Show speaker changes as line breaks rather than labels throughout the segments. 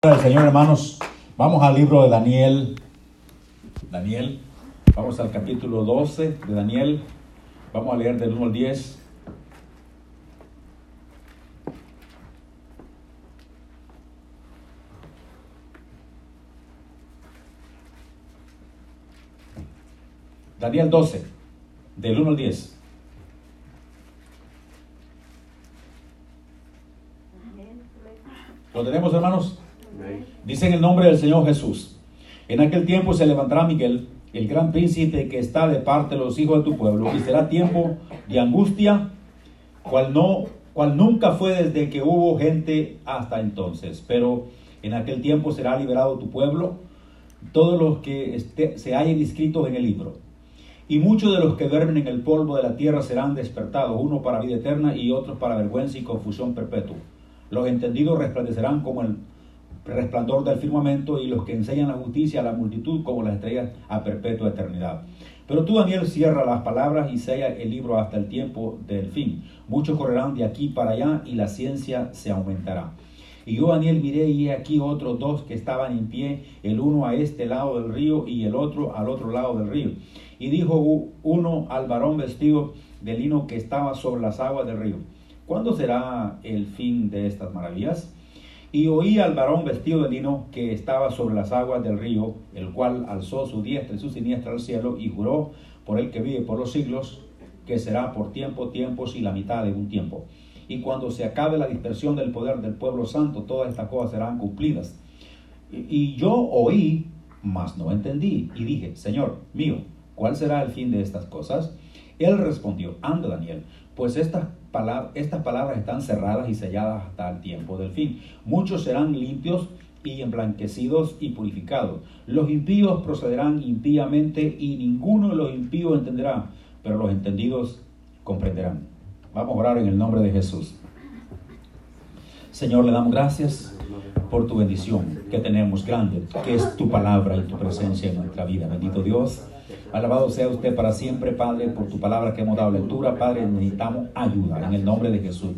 del Señor, hermanos, vamos al libro de Daniel. Daniel, vamos al capítulo 12 de Daniel. Vamos a leer del 1 al 10. Daniel 12, del 1 al 10. ¿Lo tenemos, hermanos? Dice en el nombre del Señor Jesús. En aquel tiempo se levantará Miguel, el gran príncipe que está de parte de los hijos de tu pueblo, y será tiempo de angustia, cual no, cual nunca fue desde que hubo gente hasta entonces. Pero en aquel tiempo será liberado tu pueblo, todos los que esté, se hayan inscritos en el libro. Y muchos de los que duermen en el polvo de la tierra serán despertados, uno para vida eterna y otros para vergüenza y confusión perpetua. Los entendidos resplandecerán como el resplandor del firmamento y los que enseñan la justicia a la multitud como las estrellas a perpetua eternidad. Pero tú, Daniel, cierra las palabras y sella el libro hasta el tiempo del fin. Muchos correrán de aquí para allá y la ciencia se aumentará. Y yo, Daniel, miré y aquí otros dos que estaban en pie, el uno a este lado del río y el otro al otro lado del río. Y dijo uno al varón vestido de lino que estaba sobre las aguas del río, ¿cuándo será el fin de estas maravillas? Y oí al varón vestido de lino que estaba sobre las aguas del río, el cual alzó su diestra y su siniestra al cielo y juró por el que vive por los siglos, que será por tiempo, tiempos y la mitad de un tiempo. Y cuando se acabe la dispersión del poder del pueblo santo, todas estas cosas serán cumplidas. Y, yo oí, mas no entendí, y dije, Señor mío, ¿cuál será el fin de estas cosas? Él respondió, anda Daniel, pues estas estas palabras están cerradas y selladas hasta el tiempo del fin. Muchos serán limpios y emblanquecidos y purificados. Los impíos procederán impíamente y ninguno de los impíos entenderá, pero los entendidos comprenderán. Vamos a orar en el nombre de Jesús. Señor, le damos gracias por tu bendición que tenemos grande, que es tu palabra y tu presencia en nuestra vida. Bendito Dios. Alabado sea usted para siempre, Padre, por tu palabra que hemos dado lectura. Padre, necesitamos ayuda en el nombre de Jesús.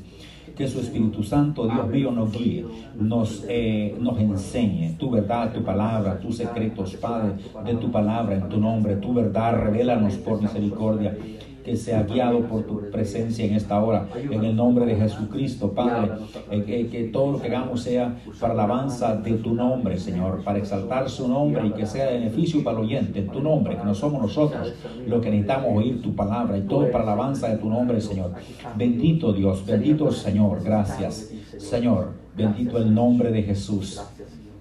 Que su Espíritu Santo, Dios mío, nos guíe, nos, eh, nos enseñe tu verdad, tu palabra, tus secretos, Padre, de tu palabra, en tu nombre, tu verdad, revélanos por misericordia que sea guiado por tu presencia en esta hora. En el nombre de Jesucristo, Padre, eh, que, que, todo lo que hagamos sea para la alabanza de tu nombre, Señor, para exaltar su nombre y que sea de beneficio para el oyente, tu nombre, que no somos nosotros los que necesitamos oír tu palabra y todo para la alabanza de tu nombre, Señor. Bendito Dios, bendito Señor, gracias, Señor, bendito el nombre de Jesús.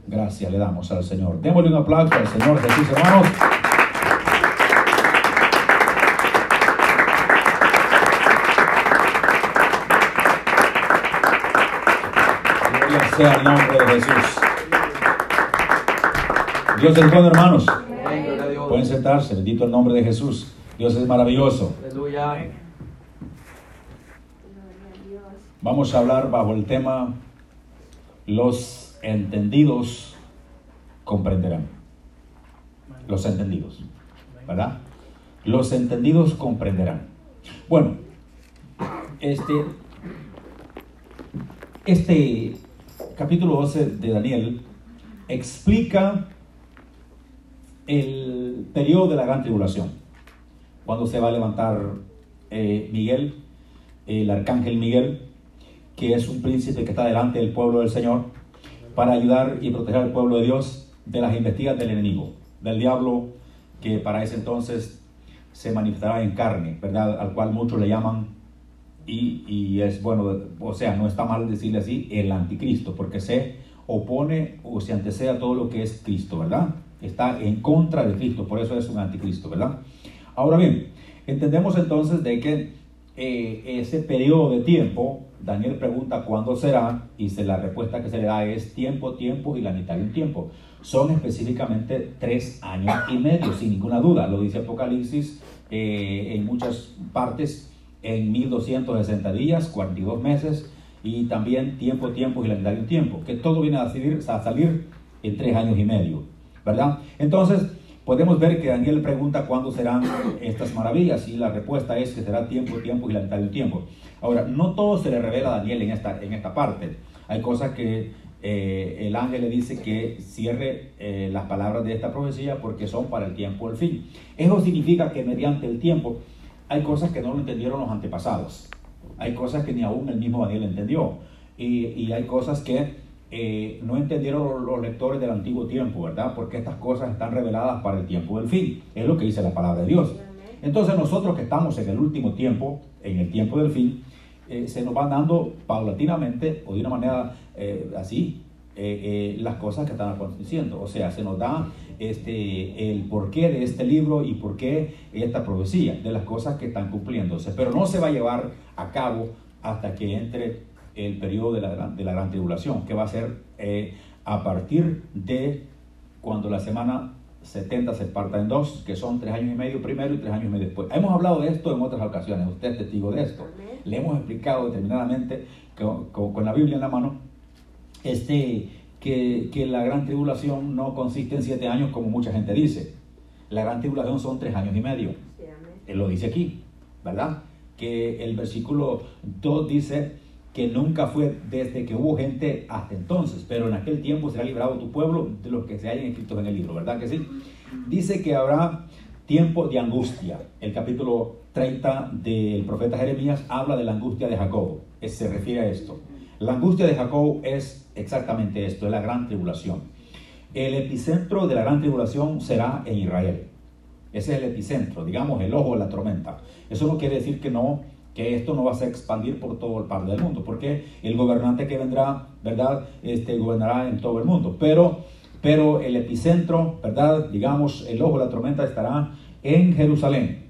Gracias le damos al Señor. Démosle un aplauso al Señor Jesús, hermanos. Sea el nombre de Jesús. Dios es bueno, hermanos. Pueden sentarse, bendito el nombre de Jesús. Dios es maravilloso. Vamos a hablar bajo el tema Los entendidos comprenderán. Los entendidos, ¿verdad? Los entendidos comprenderán. Bueno, este, este capítulo 12 de Daniel explica el periodo de la gran tribulación, cuando se va a levantar eh, Miguel, el arcángel Miguel, que es un príncipe que está delante del pueblo del Señor, para ayudar y proteger al pueblo de Dios de las investigas del enemigo, del diablo, que para ese entonces se manifestará en carne, ¿verdad? Al cual muchos le llaman y, es bueno, o sea, no está mal decirle así, el anticristo, porque se opone o se antecede a todo lo que es Cristo, ¿verdad? Está en contra de Cristo, por eso es un anticristo, ¿verdad? Ahora bien, entendemos entonces de que eh, ese periodo de tiempo, Daniel pregunta cuándo será, y se, la respuesta que se le da es tiempo, tiempo y la mitad de un tiempo. Son específicamente tres años y medio, sin ninguna duda, lo dice Apocalipsis eh, en muchas partes en 1260 días, 42 meses, y también tiempo, tiempo y la mitad de un tiempo, que todo viene a salir, a salir en tres años y medio, ¿verdad? Entonces, podemos ver que Daniel pregunta cuándo serán estas maravillas, y la respuesta es que será tiempo, tiempo y la mitad de un tiempo. Ahora, no todo se le revela a Daniel en esta, en esta parte. Hay cosas que eh, el ángel le dice que cierre eh, las palabras de esta profecía porque son para el tiempo del fin. Eso significa que mediante el tiempo hay cosas que no lo entendieron los antepasados. Hay cosas que ni aún el mismo Daniel entendió. Y, hay cosas que eh, no entendieron los, lectores del antiguo tiempo, ¿verdad? Porque estas cosas están reveladas para el tiempo del fin. Es lo que dice la palabra de Dios. Entonces nosotros que estamos en el último tiempo, en el tiempo del fin, eh, se nos van dando paulatinamente o de una manera eh, así eh, las cosas que están aconteciendo. O sea, se nos da este, el porqué de este libro y por qué esta profecía, de las cosas que están cumpliéndose. Pero no se va a llevar a cabo hasta que entre el periodo de la, de la gran tribulación, que va a ser a partir de cuando la semana 70 se parta en dos, que son tres años y medio primero y tres años y medio después. Hemos hablado de esto en otras ocasiones, usted es testigo de esto. Le hemos explicado determinadamente con, la Biblia en la mano este, que, que, la gran tribulación no consiste en siete años como mucha gente dice. La gran tribulación son tres años y medio. Él lo dice aquí, ¿verdad? Que el versículo 2 dice que nunca fue desde que hubo gente hasta entonces, pero en aquel tiempo será librado tu pueblo de los que se hayan escrito en el libro, ¿verdad que sí? Dice que habrá tiempo de angustia. El capítulo 30 del profeta Jeremías habla de la angustia de Jacob, se refiere a esto. La angustia de Jacob es exactamente esto, es la gran tribulación. El epicentro de la gran tribulación será en Israel. Ese es el epicentro, digamos, el ojo de la tormenta. Eso no quiere decir que no que esto no va a expandir por todo el par del mundo, porque el gobernante que vendrá, ¿verdad? Este gobernará en todo el mundo, pero pero el epicentro, ¿verdad? Digamos, el ojo de la tormenta estará en Jerusalén.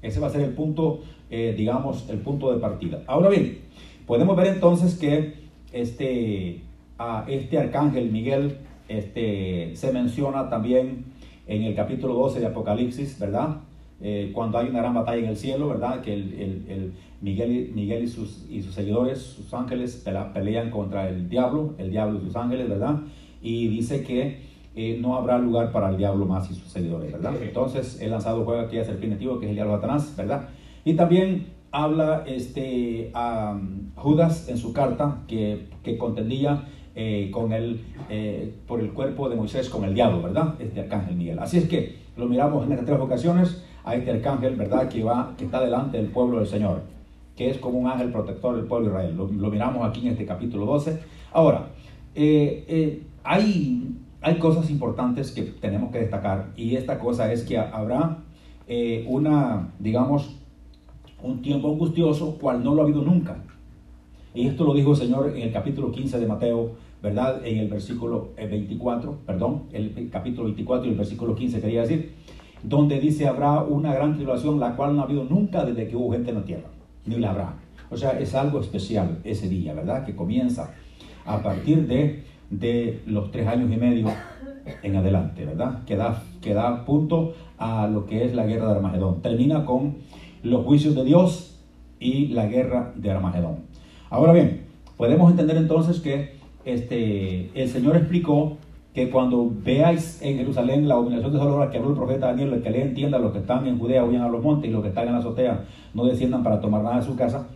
Ese va a ser el punto, eh, digamos, el punto de partida. Ahora bien, podemos ver entonces que este, a este arcángel Miguel este, se menciona también en el capítulo 12 de Apocalipsis, ¿verdad? Eh, cuando hay una gran batalla en el cielo, ¿verdad? Que el, Miguel, Miguel y, sus, y sus seguidores, sus ángeles, pelean contra el diablo, el diablo y sus ángeles, ¿verdad? Y dice que eh, no habrá lugar para el diablo más y sus seguidores, ¿verdad? Entonces, el lanzado juega aquí a ser primitivo, que es el diablo Satanás, ¿verdad? Y también habla este, a Judas en su carta que, que contendía eh, con el, por el cuerpo de Moisés con el diablo, ¿verdad? Este arcángel Miguel. Así es que lo miramos en estas tres ocasiones a este arcángel, ¿verdad? Que, va, que está delante del pueblo del Señor, que es como un ángel protector del pueblo de Israel. Lo, miramos aquí en este capítulo 12. Ahora, eh, eh, hay, hay cosas importantes que tenemos que destacar y esta cosa es que habrá eh, una, digamos, un tiempo angustioso cual no lo ha habido nunca. Y esto lo dijo el Señor en el capítulo 15 de Mateo, ¿verdad? En el versículo 24, perdón, el capítulo 24 y el versículo 15 quería decir donde dice habrá una gran tribulación, la cual no ha habido nunca desde que hubo gente en la tierra, ni la habrá. O sea, es algo especial ese día, ¿verdad? Que comienza a partir de, de los tres años y medio en adelante, ¿verdad? Que da, que da punto a lo que es la guerra de Armagedón. Termina con los juicios de Dios y la guerra de Armagedón. Ahora bien, podemos entender entonces que este, el Señor explicó que cuando veáis en Jerusalén la abominación de Salomón que habló el profeta Daniel, el que le entienda, los que están en Judea huyan a los montes y los que están en la azotea no desciendan para tomar nada de su casa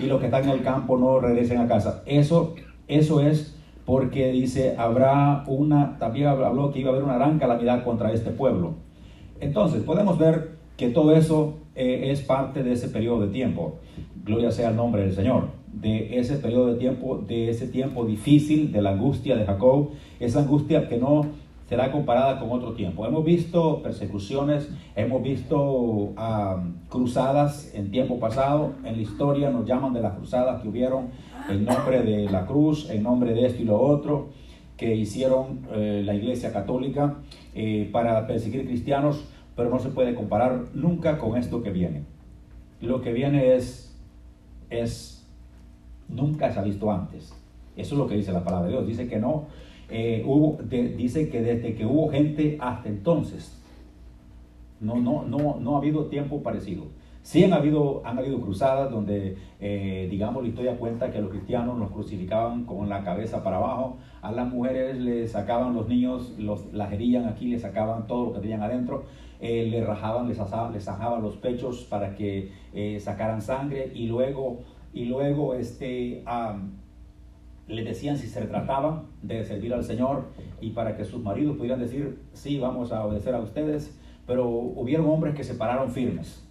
y los que están en el campo no regresen a casa. Eso, eso es porque dice, habrá una, también habló que iba a haber una gran calamidad contra este pueblo. Entonces, podemos ver que todo eso eh, es parte de ese periodo de tiempo. Gloria sea el nombre del Señor de ese periodo de tiempo, de ese tiempo difícil, de la angustia de Jacob, esa angustia que no será comparada con otro tiempo. Hemos visto persecuciones, hemos visto cruzadas en tiempo pasado, en la historia nos llaman de las cruzadas que hubieron en nombre de la cruz, en nombre de esto y lo otro, que hicieron eh, la Iglesia Católica eh, para perseguir cristianos, pero no se puede comparar nunca con esto que viene. Lo que viene es Nunca se ha visto antes. Eso es lo que dice la palabra de Dios. Dice que no, eh, hubo, dice que desde que hubo gente hasta entonces, no, no, no, no ha habido tiempo parecido. Sí han habido, han habido cruzadas donde, eh, digamos, la historia cuenta que los cristianos los crucificaban con la cabeza para abajo, a las mujeres les sacaban los niños, los, las herían aquí, les sacaban todo lo que tenían adentro, eh, le rajaban, les asaban, les los pechos para que sacaran sangre y luego y luego este, le decían si se trataba de servir al Señor y para que sus maridos pudieran decir, sí, vamos a obedecer a ustedes, pero hubieron hombres que se pararon firmes,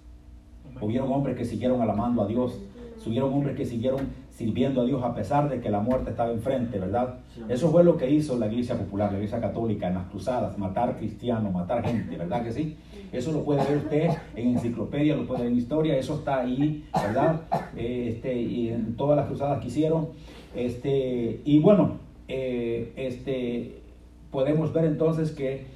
hubieron hombres que siguieron alabando a Dios, hubieron hombres que siguieron sirviendo a Dios a pesar de que la muerte estaba enfrente, ¿verdad? Eso fue lo que hizo la iglesia popular, la iglesia católica en las cruzadas, matar cristianos, matar gente, ¿verdad que sí? Eso lo puede ver usted en enciclopedia, lo puede ver en historia, eso está ahí, ¿verdad? Eh, este, y en todas las cruzadas que hicieron. Este, y bueno, eh, este, podemos ver entonces que,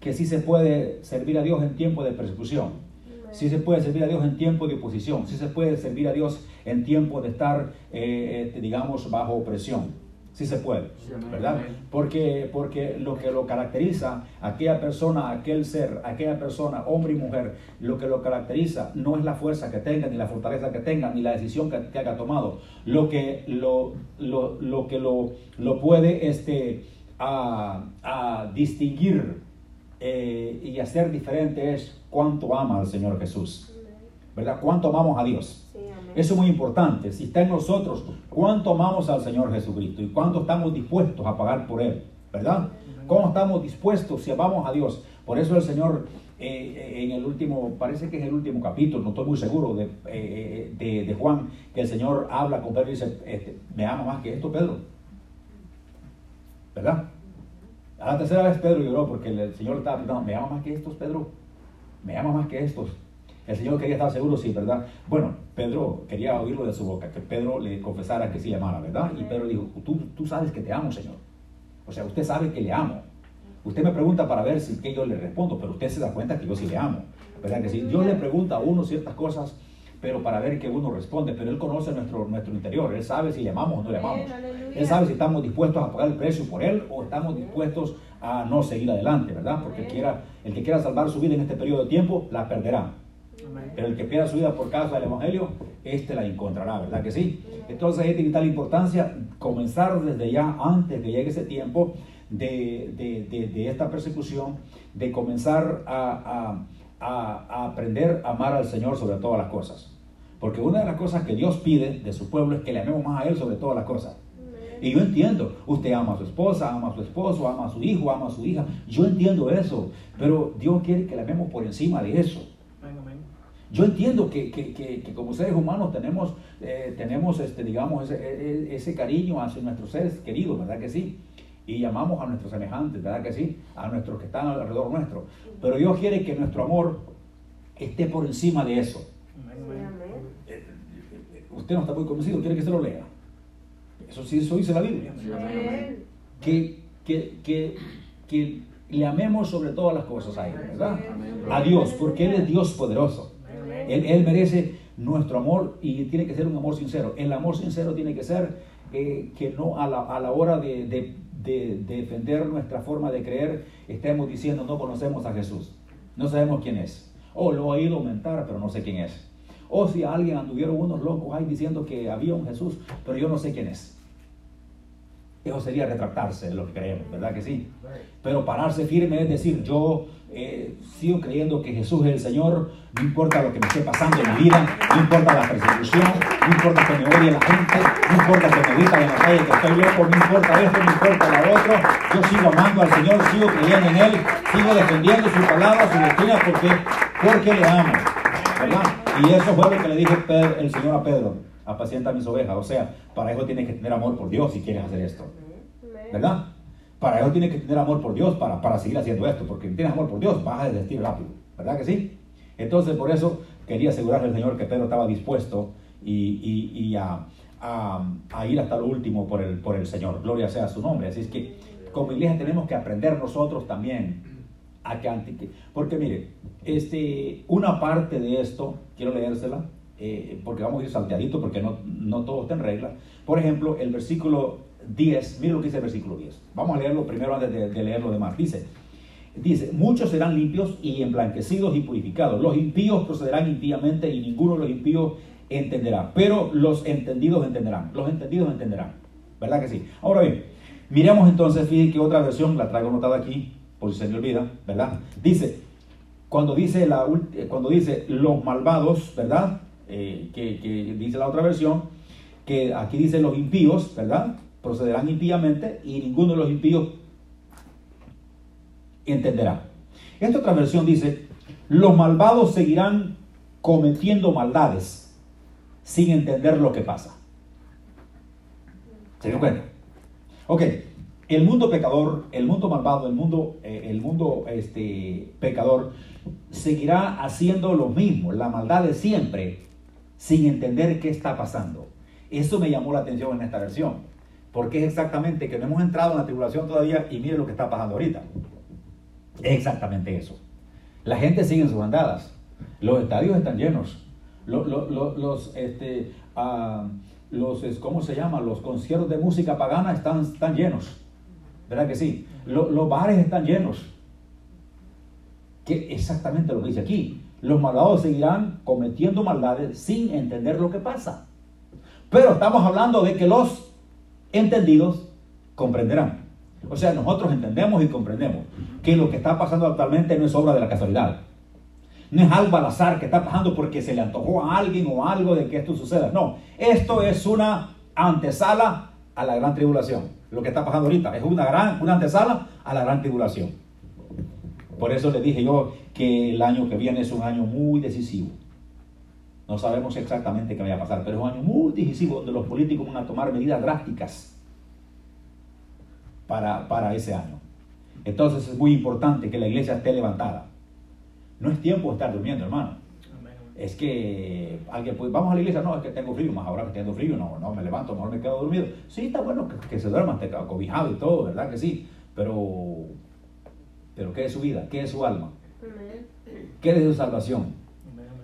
que sí se puede servir a Dios en tiempo de persecución. Sí se puede servir a Dios en tiempo de oposición, sí se puede servir a Dios en tiempo de estar, eh, este, digamos, bajo opresión. Sí se puede, ¿verdad? Porque, porque lo que lo caracteriza, aquella persona, aquel ser, aquella persona, hombre y mujer, lo que lo caracteriza no es la fuerza que tenga, ni la fortaleza que tenga, ni la decisión que, que haya tomado. Lo que lo, lo, lo que lo, lo puede este, a, a distinguir eh, y hacer diferente es cuánto ama al Señor Jesús. ¿Verdad? Cuánto amamos a Dios. Eso es muy importante. Si está en nosotros, cuánto amamos al Señor Jesucristo y cuánto estamos dispuestos a pagar por Él. ¿Verdad? ¿Cómo estamos dispuestos si amamos a Dios? Por eso el Señor eh, en el último, parece que es el último capítulo, no estoy muy seguro, de, eh, de, Juan, que el Señor habla con Pedro y dice, este, me ama más que esto, Pedro. ¿Verdad? A la tercera vez Pedro lloró porque el Señor estaba preguntando, ¿me ama más que estos, Pedro? ¿Me ama más que estos? El Señor quería estar seguro, sí, ¿verdad? Bueno, Pedro quería oírlo de su boca, que Pedro le confesara que sí le amara, ¿verdad? Y Pedro dijo, tú, tú sabes que te amo, Señor. O sea, usted sabe que le amo. Usted me pregunta para ver si que yo le respondo, pero usted se da cuenta que yo sí le amo. ¿Verdad que sí? Dios le pregunta a uno ciertas cosas pero para ver que uno responde, pero Él conoce nuestro, nuestro interior, Él sabe si le amamos o no le amamos, Él sabe si estamos dispuestos a pagar el precio por Él o estamos dispuestos a no seguir adelante, ¿verdad? Porque quiera, el que quiera salvar su vida en este periodo de tiempo, la perderá. Pero el que pierda su vida por causa del Evangelio, este la encontrará, ¿verdad que sí? Entonces es de vital importancia comenzar desde ya, antes que llegue ese tiempo de, de, de, esta persecución, de comenzar a, a, a aprender a amar al Señor sobre todas las cosas. Porque una de las cosas que Dios pide de su pueblo es que le amemos más a Él sobre todas las cosas. Y yo entiendo, usted ama a su esposa, ama a su esposo, ama a su hijo, ama a su hija. Yo entiendo eso, pero Dios quiere que le amemos por encima de eso. Yo entiendo que, que, que, como seres humanos tenemos, eh, tenemos este, digamos, ese, e, e, ese, cariño hacia nuestros seres queridos, ¿verdad que sí? Y amamos a nuestros semejantes, ¿verdad que sí? A nuestros que están alrededor nuestro. Pero Dios quiere que nuestro amor esté por encima de eso usted no está muy convencido, quiere que se lo lea. Eso sí, eso dice la Biblia. Que, que, que, que le amemos sobre todas las cosas a Él, ¿verdad? A Dios, porque Él es Dios poderoso. Él, merece nuestro amor y tiene que ser un amor sincero. El amor sincero tiene que ser eh, que no a la, a la hora de, de, de, defender nuestra forma de creer estemos diciendo no conocemos a Jesús, no sabemos quién es. O lo he oído aumentar, pero no sé quién es. O si alguien anduvieron unos locos ahí diciendo que había un Jesús, pero yo no sé quién es. Eso sería retractarse de lo que creemos, ¿verdad que sí? Pero pararse firme es decir, yo eh, sigo creyendo que Jesús es el Señor, no importa lo que me esté pasando en mi vida, no importa la persecución, no importa que me odie la gente, no importa que me digan en la calle que estoy loco, no importa esto, no importa lo otro, yo sigo amando al Señor, sigo creyendo en Él, sigo defendiendo su palabra, su doctrina, porque, porque le amo, ¿verdad? Y eso fue lo que le dije el Señor a Pedro, apacienta mis ovejas. O sea, para eso tienes que tener amor por Dios si quieres hacer esto. ¿Verdad? Para eso tienes que tener amor por Dios para, para seguir haciendo esto. Porque si tienes amor por Dios, vas a desistir rápido. ¿Verdad que sí? Entonces, por eso quería asegurarle al Señor que Pedro estaba dispuesto y, y, a, a, ir hasta lo último por el, por el Señor. Gloria sea su nombre. Así es que como iglesia tenemos que aprender nosotros también a que, porque mire, este, una parte de esto, quiero leérsela, eh, porque vamos a ir salteadito, porque no, no todo está en regla. Por ejemplo, el versículo 10, mire lo que dice el versículo 10. Vamos a leerlo primero antes de, de leer lo demás. Dice, dice, muchos serán limpios y emblanquecidos y purificados. Los impíos procederán impíamente y ninguno de los impíos entenderá. Pero los entendidos entenderán. Los entendidos entenderán. ¿Verdad que sí? Ahora bien, miremos entonces, fíjense que otra versión, la traigo anotada aquí, por si se me olvida, ¿verdad? Dice, cuando dice, la, eh, cuando dice los malvados, ¿verdad? Eh, que, dice la otra versión, que aquí dice los impíos, ¿verdad? procederán impíamente y ninguno de los impíos entenderá. Esta otra versión dice, los malvados seguirán cometiendo maldades sin entender lo que pasa. ¿Se dan cuenta? Ok, el mundo pecador, el mundo malvado, el mundo, eh, el mundo este, pecador seguirá haciendo lo mismo, la maldad de siempre, sin entender qué está pasando. Eso me llamó la atención en esta versión, porque es exactamente que no hemos entrado en la tribulación todavía y mire lo que está pasando ahorita. Es exactamente eso. La gente sigue en sus andadas, los estadios están llenos, los, los, este, ah, los, ¿cómo se llama? Los conciertos de música pagana están, están llenos, ¿verdad que sí? los bares están llenos. Que exactamente lo que dice aquí. Los malvados seguirán cometiendo maldades sin entender lo que pasa. Pero estamos hablando de que los entendidos comprenderán. O sea, nosotros entendemos y comprendemos que lo que está pasando actualmente no es obra de la casualidad. No es algo al azar que está pasando porque se le antojó a alguien o algo de que esto suceda. No, esto es una antesala a la gran tribulación. Lo que está pasando ahorita es una gran una antesala a la gran tribulación. Por eso le dije yo que el año que viene es un año muy decisivo. No sabemos exactamente qué vaya a pasar, pero es un año muy decisivo donde los políticos van a tomar medidas drásticas para, para ese año. Entonces es muy importante que la iglesia esté levantada. No es tiempo de estar durmiendo, hermano. Es que alguien puede, vamos a la iglesia, no, es que tengo frío, más ahora que tengo frío, no, no, me levanto, mejor me quedo dormido. Sí, está bueno que, se duerma, esté cobijado y todo, ¿verdad que sí? Pero, pero ¿qué es su vida? ¿Qué es su alma? ¿Qué es su salvación?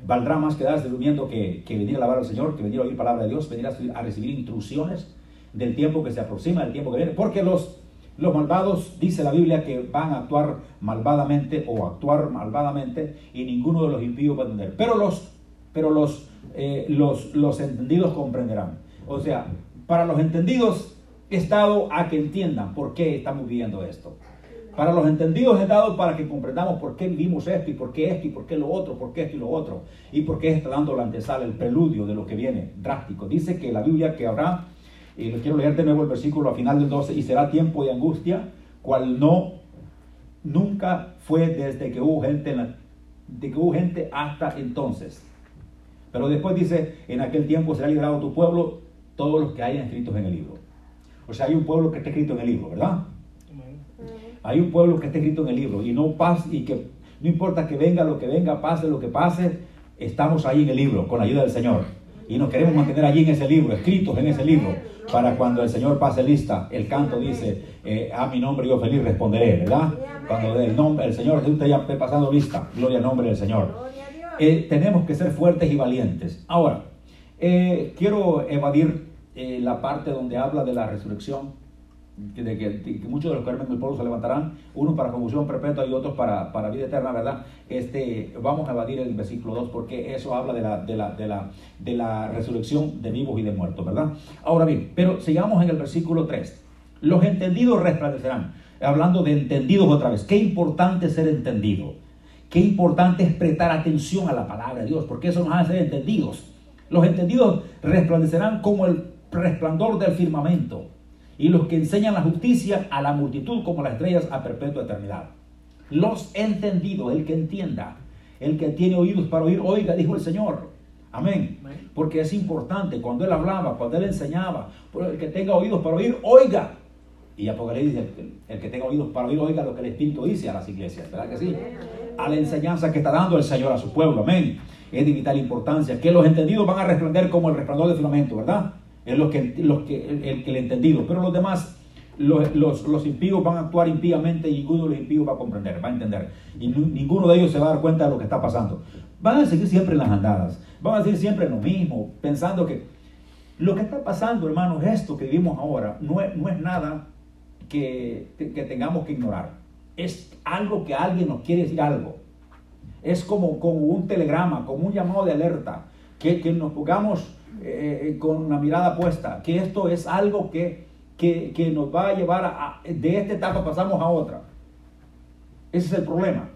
Valdrá más quedarse durmiendo que, que, venir a alabar al Señor, que venir a oír palabra de Dios, venir a, recibir instrucciones del tiempo que se aproxima, del tiempo que viene. Porque los, los malvados, dice la Biblia, que van a actuar malvadamente o actuar malvadamente y ninguno de los impíos va a entender. Pero los, pero los, eh, los, los entendidos comprenderán. O sea, para los entendidos he estado a que entiendan por qué estamos viviendo esto. Para los entendidos he dado para que comprendamos por qué vivimos esto y por qué esto y por qué lo otro, por qué esto y lo otro. Y por qué está dando la antesala, el preludio de lo que viene drástico. Dice que la Biblia que habrá, y lo quiero leer de nuevo el versículo al final del 12, y será tiempo de angustia, cual no, nunca fue desde que hubo gente, de que hubo gente hasta entonces. Pero después dice, en aquel tiempo será liberado tu pueblo, todos los que hayan escritos en el libro. O sea, hay un pueblo que está escrito en el libro, ¿verdad? Hay un pueblo que está escrito en el libro y no pasa y que no importa que venga lo que venga, pase lo que pase, estamos ahí en el libro con la ayuda del Señor. Y nos queremos mantener allí en ese libro, escritos en ese libro, para cuando el Señor pase lista, el canto dice, eh, a mi nombre yo feliz responderé, ¿verdad? Cuando el, nombre, el Señor Jesús esté ya pasando lista, gloria al nombre del Señor. Eh, tenemos que ser fuertes y valientes. Ahora, eh, quiero evadir la parte donde habla de la resurrección de que, muchos de los que duermen el pueblo se levantarán, unos para confusión perpetua y otros para, para vida eterna, ¿verdad? Este, vamos a evadir el versículo 2 porque eso habla de la, de, la, de, la, de la resurrección de vivos y de muertos, ¿verdad? Ahora bien, pero sigamos en el versículo 3. Los entendidos resplandecerán. Hablando de entendidos otra vez. Qué importante ser entendido. Qué importante es prestar atención a la palabra de Dios, porque eso nos hace entendidos. Los entendidos resplandecerán como el resplandor del firmamento y los que enseñan la justicia a la multitud como las estrellas a perpetua eternidad. Los entendidos, el que entienda, el que tiene oídos para oír, oiga, dijo el Señor. Amén. Porque es importante, cuando Él hablaba, cuando Él enseñaba, el que tenga oídos para oír, oiga. Y Apocalipsis dice, el, que tenga oídos para oír, oiga lo que el Espíritu dice a las iglesias, ¿verdad que sí? A la enseñanza que está dando el Señor a su pueblo, amén. Es de vital importancia, que los entendidos van a resplandecer como el resplandor del firmamento, ¿verdad? Es lo que, los que, el, el entendido. Pero los demás, los, los, impíos van a actuar impíamente y ninguno de los impíos va a comprender, va a entender. Y ninguno de ellos se va a dar cuenta de lo que está pasando. Van a seguir siempre en las andadas, van a seguir siempre en lo mismo, pensando que lo que está pasando, hermanos, esto que vivimos ahora, no es, no es nada que, que tengamos que ignorar. Es algo que alguien nos quiere decir algo. Es como, como un telegrama, como un llamado de alerta, que, que nos pongamos eh, con una mirada puesta, que esto es algo que, que, nos va a llevar a, de esta etapa pasamos a otra. Ese es el problema.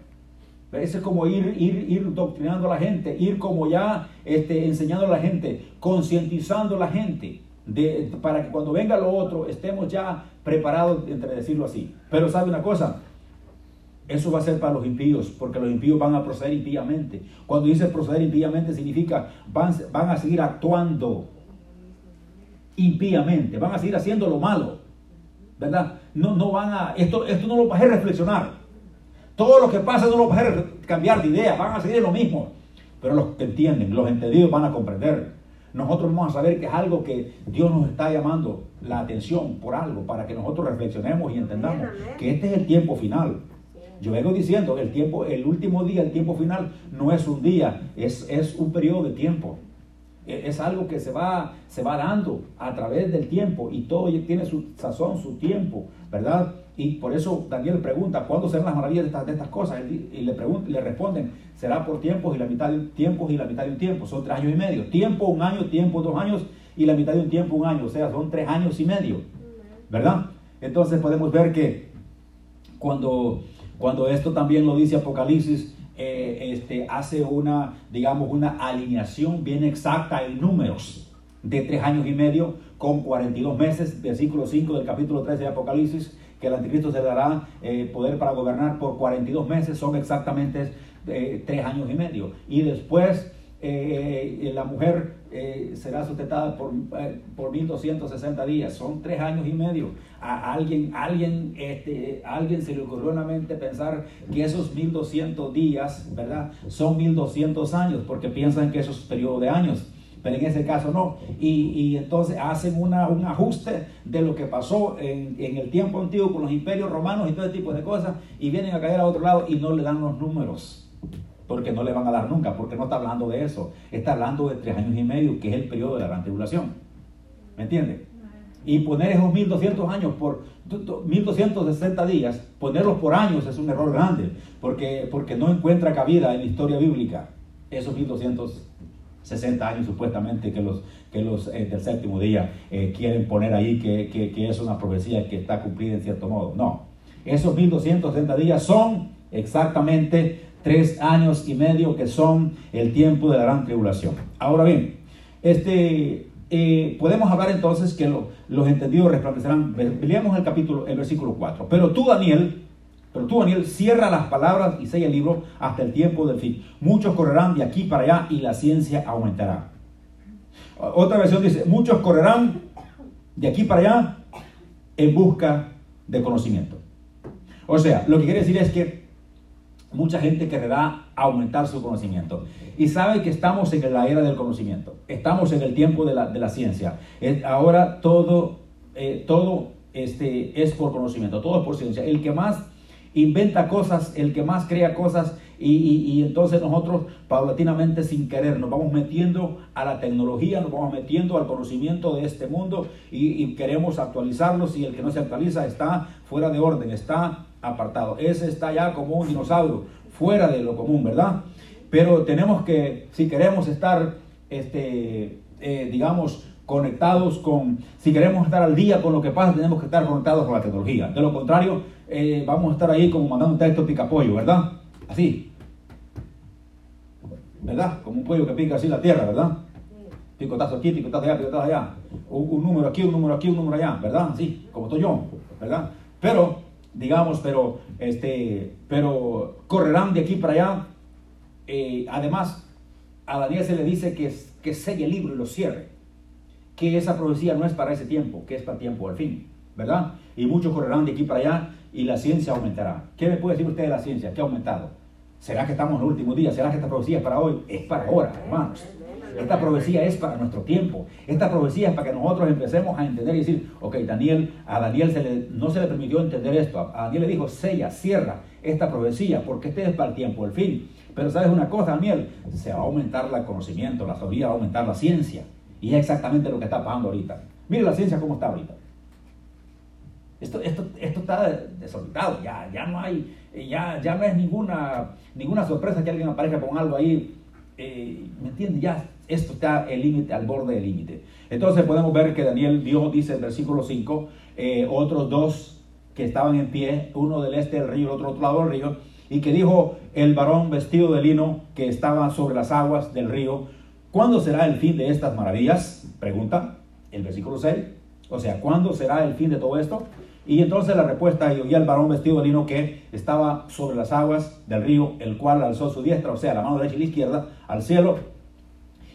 Ese es como ir, ir, ir doctrinando a la gente, ir como ya este, enseñando a la gente, concientizando a la gente. de, para que cuando venga lo otro estemos ya preparados, entre decirlo así. Pero sabe una cosa, eso va a ser para los impíos, porque los impíos van a proceder impíamente. Cuando dice proceder impíamente significa van, van a seguir actuando impíamente, van a seguir haciendo lo malo, ¿verdad? No, no van a, esto, esto no lo va a reflexionar. Todo lo que pasa no lo va a cambiar de idea, van a seguir lo mismo. Pero los que entienden, los entendidos van a comprender. Nosotros vamos a saber que es algo que Dios nos está llamando la atención por algo, para que nosotros reflexionemos y entendamos que este es el tiempo final. Yo vengo diciendo, el tiempo, el último día, el tiempo final, no es un día, es, es un periodo de tiempo. E, es algo que se va, se va dando a través del tiempo y todo tiene su sazón, su tiempo, ¿verdad? Y por eso Daniel pregunta, ¿cuándo serán las maravillas de estas, de estas cosas? Y le, le responden, será por tiempos y la mitad de tiempos y la mitad de un tiempo. Son tres años y medio. Tiempo, un año, tiempo, dos años y la mitad de un tiempo, un año. O sea, son tres años y medio. ¿Verdad? Entonces podemos ver que cuando, cuando esto también lo dice Apocalipsis, eh, este, hace una, digamos, una alineación bien exacta en números de tres años y medio con 42 meses, versículo 5 del capítulo 13 de Apocalipsis, que el anticristo se dará eh, poder para gobernar por 42 meses, son exactamente eh, tres años y medio. Y después la mujer será sustentada por, por 1260 días, son tres años y medio. A alguien, alguien, este, alguien se le ocurrió en la mente pensar que esos 1200 días, ¿verdad? Son 1200 años, porque piensan que eso es periodo de años pero en ese caso no. Y, entonces hacen un ajuste de lo que pasó en, el tiempo antiguo con los imperios romanos y todo ese tipo de cosas, y vienen a caer a otro lado y no le dan los números, porque no le van a dar nunca, porque no está hablando de eso, está hablando de tres años y medio, que es el periodo de la gran tribulación. ¿Me entiende? Y poner esos 1200 años por 1260 días, ponerlos por años es un error grande, porque, porque no encuentra cabida en la historia bíblica esos 1200 60 años supuestamente que los, que los eh, del séptimo día eh, quieren poner ahí que, que, es una profecía que está cumplida en cierto modo. No, esos 1260 días son exactamente tres años y medio que son el tiempo de la gran tribulación. Ahora bien, este, eh, podemos hablar entonces que los entendidos resplandecerán. Leemos el capítulo, el versículo 4. Pero tú, Daniel, pero tú, Daniel, cierra las palabras y sella el libro hasta el tiempo del fin. Muchos correrán de aquí para allá y la ciencia aumentará. Otra versión dice, muchos correrán de aquí para allá en busca de conocimiento. O sea, lo que quiere decir es que mucha gente querrá aumentar su conocimiento. Y sabe que estamos en la era del conocimiento. Estamos en el tiempo de la, ciencia. Ahora todo, eh, todo este, es por conocimiento, todo es por ciencia. El que más inventa cosas, el que más crea cosas, y, entonces nosotros paulatinamente sin querer nos vamos metiendo a la tecnología, nos vamos metiendo al conocimiento de este mundo y, queremos actualizarlos y el que no se actualiza está fuera de orden, está apartado. Ese está ya como un dinosaurio, fuera de lo común, ¿verdad? Pero tenemos que, si queremos estar, este, eh, digamos, conectados con, si queremos estar al día con lo que pasa, tenemos que estar conectados con la tecnología. De lo contrario, eh, vamos a estar ahí como mandando un texto pica pollo, ¿verdad? Así. ¿Verdad? Como un pollo que pica así la tierra, ¿verdad? Picotazo aquí, picotazo allá, picotazo allá. Un, número aquí, un número aquí, un número allá, ¿verdad? Así, como estoy yo, ¿verdad? Pero, digamos, pero, este, pero correrán de aquí para allá. Eh, además, a Daniel se le dice que, que selle el libro y lo cierre. Que esa profecía no es para ese tiempo, que es para tiempo al fin, ¿verdad? Y muchos correrán de aquí para allá y la ciencia aumentará. ¿Qué me puede decir usted de la ciencia? ¿Qué ha aumentado? ¿Será que estamos en el último día? ¿Será que esta profecía es para hoy? Es para ahora, hermanos. Esta profecía es para nuestro tiempo. Esta profecía es para que nosotros empecemos a entender y decir, ok, Daniel, a Daniel no se le permitió entender esto. A Daniel le dijo, sella, cierra esta profecía, porque este es para el tiempo, el fin. Pero sabes una cosa, Daniel, se va a aumentar el conocimiento, la sabiduría va a aumentar la ciencia. Y es exactamente lo que está pasando ahorita. Mire la ciencia cómo está ahorita. Esto, esto, esto está desorbitado, ya, ya no hay, ya, ya no es ninguna, ninguna sorpresa que alguien aparezca con algo ahí. Eh, ¿Me entiendes? Ya esto está el límite, al borde del límite. Entonces podemos ver que Daniel vio, dice el versículo 5, eh, otros dos que estaban en pie, uno del este del río, el otro otro lado del río, y que dijo el varón vestido de lino que estaba sobre las aguas del río, ¿cuándo será el fin de estas maravillas? Pregunta. El versículo 6. O sea, ¿cuándo será el fin de todo esto? Y entonces la respuesta, y oía el varón vestido de lino que estaba sobre las aguas del río, el cual alzó su diestra, o sea, la mano derecha y la izquierda, al cielo,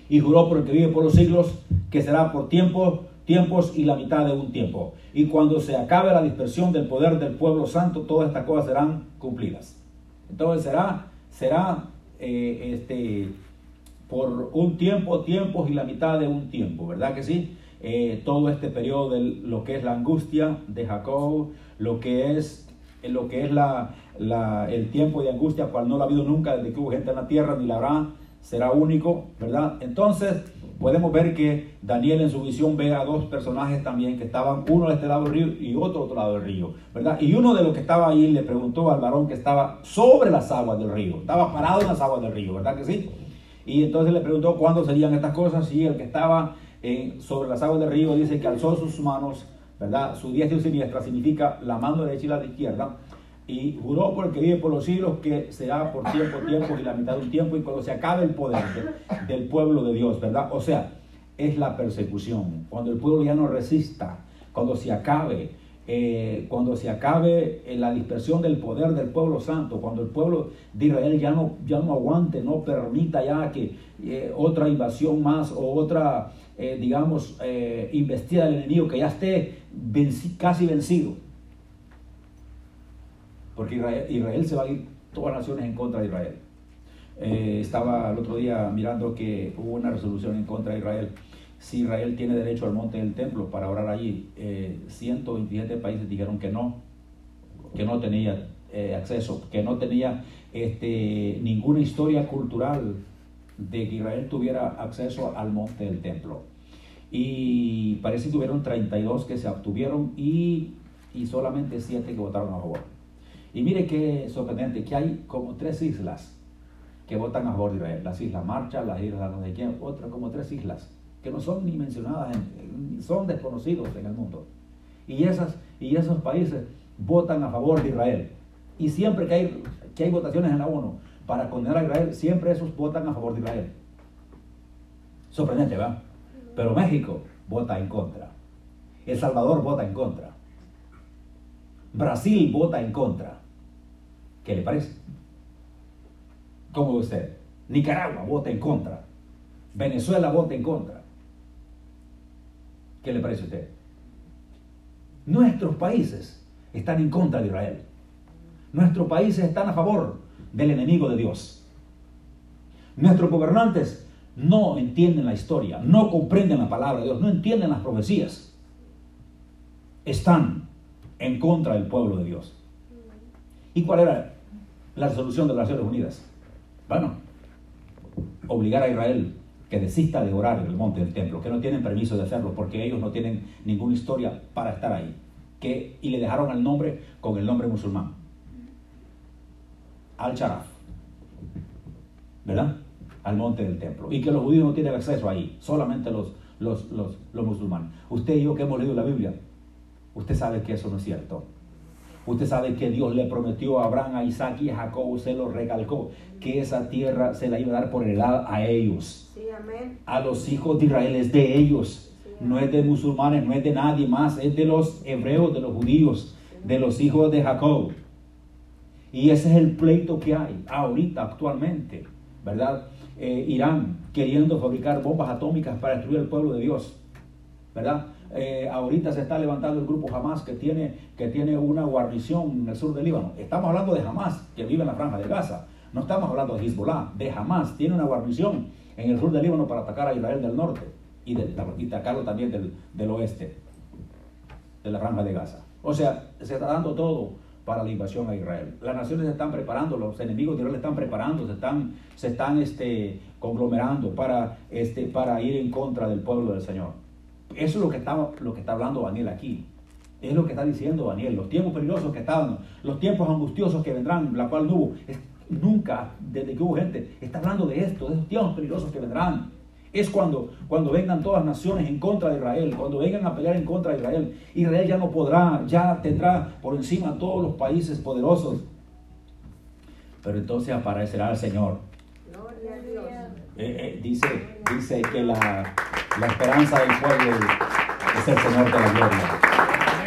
y juró por el que vive por los siglos, que será por tiempo, tiempos y la mitad de un tiempo. Y cuando se acabe la dispersión del poder del pueblo santo, todas estas cosas serán cumplidas. Entonces será, será eh, este, por un tiempo, tiempos y la mitad de un tiempo, ¿verdad que sí? Eh, todo este periodo de lo que es la angustia de Jacob, lo que es, lo que es la, el tiempo de angustia, cual no lo ha habido nunca desde que hubo gente en la tierra, ni la habrá, será único, ¿verdad? Entonces, podemos ver que Daniel en su visión ve a dos personajes también que estaban uno de este lado del río y otro otro lado del río, ¿verdad? Y uno de los que estaba ahí le preguntó al varón que estaba sobre las aguas del río, estaba parado en las aguas del río, ¿verdad que sí? Y entonces le preguntó cuándo serían estas cosas y el que estaba sobre las aguas del río dice que alzó sus manos, ¿verdad? Su diestra y siniestra significa la mano derecha y la izquierda y juró por el que vive por los siglos que será por tiempo, tiempo y la mitad de un tiempo y cuando se acabe el poder del pueblo de Dios, ¿verdad? O sea, es la persecución, cuando el pueblo ya no resista, cuando se acabe, eh, cuando se acabe eh, la dispersión del poder del pueblo santo, cuando el pueblo de Israel ya no, ya no aguante, no permita ya que eh, otra invasión más o otra, digamos, investida del enemigo que ya esté casi vencido porque Israel, se va a ir todas las naciones en contra de Israel. Eh, estaba el otro día mirando que hubo una resolución en contra de Israel. Si Israel tiene derecho al monte del templo para orar allí, 127 eh, países dijeron que no, que no tenía eh, acceso, que no tenía este, ninguna historia cultural de que Israel tuviera acceso al monte del templo. Y parece que hubieron 32 que se obtuvieron y, y solamente 7 que votaron a favor. Y mire qué sorprendente, que hay como tres islas que votan a favor de Israel. Las Islas Marshall, las Islas no sé quién, otras como tres islas que no son ni mencionadas, son desconocidos en el mundo. Y, esas, y esos países votan a favor de Israel. Y siempre que hay, que hay votaciones en la ONU para condenar a Israel, siempre esos votan a favor de Israel. Sorprendente, ¿verdad? Pero México vota en contra. El Salvador vota en contra. Brasil vota en contra. ¿Qué le parece? ¿Cómo ve usted? Nicaragua vota en contra. Venezuela vota en contra. ¿Qué le parece a usted? Nuestros países están en contra de Israel. Nuestros países están a favor del enemigo de Dios. Nuestros gobernantes no entienden la historia, no comprenden la palabra de Dios, no entienden las profecías. Están en contra del pueblo de Dios. ¿Y cuál era la resolución de las Naciones Unidas? Bueno, obligar a Israel que desista de orar en el monte del templo, que no tienen permiso de hacerlo porque ellos no tienen ninguna historia para estar ahí, que, y le dejaron el nombre con el nombre musulmán, al-Sharaf, ¿verdad? Al monte del templo, y que los judíos no tienen acceso ahí, solamente los, los, los, los musulmanes. Usted y yo que hemos leído la Biblia, usted sabe que eso no es cierto. Usted sabe que Dios le prometió a Abraham, a Isaac y a Jacob, se lo recalcó, que esa tierra se la iba a dar por el lado a ellos. A los hijos de Israel es de ellos. No es de musulmanes, no es de nadie más, es de los hebreos, de los judíos, de los hijos de Jacob. Y ese es el pleito que hay ahorita, actualmente, ¿verdad? Eh, Irán queriendo fabricar bombas atómicas para destruir el pueblo de Dios, ¿verdad? Eh, ahorita se está levantando el grupo Hamas que tiene, que tiene una guarnición en el sur del Líbano. Estamos hablando de Hamas, que vive en la franja de Gaza. No estamos hablando de Hezbollah, de Hamas. Tiene una guarnición en el sur del Líbano para atacar a Israel del norte y, de, atacarlo también del, del oeste, de la franja de Gaza. O sea, se está dando todo para la invasión a Israel. Las naciones se están preparando, los enemigos de Israel están preparando, se están, se están este, conglomerando para, este, para ir en contra del pueblo del Señor. Eso es lo que está, lo que está hablando Daniel aquí. Es lo que está diciendo Daniel. Los tiempos peligrosos que estaban, los tiempos angustiosos que vendrán, la cual no hubo. nunca, desde que hubo gente, está hablando de esto, de esos tiempos peligrosos que vendrán. Es cuando, cuando vengan todas las naciones en contra de Israel, cuando vengan a pelear en contra de Israel. Israel ya no podrá, ya tendrá por encima todos los países poderosos. Pero entonces aparecerá el Señor. Gloria a Dios. Eh, eh, dice, dice que la, la esperanza del pueblo es el Señor de la gloria.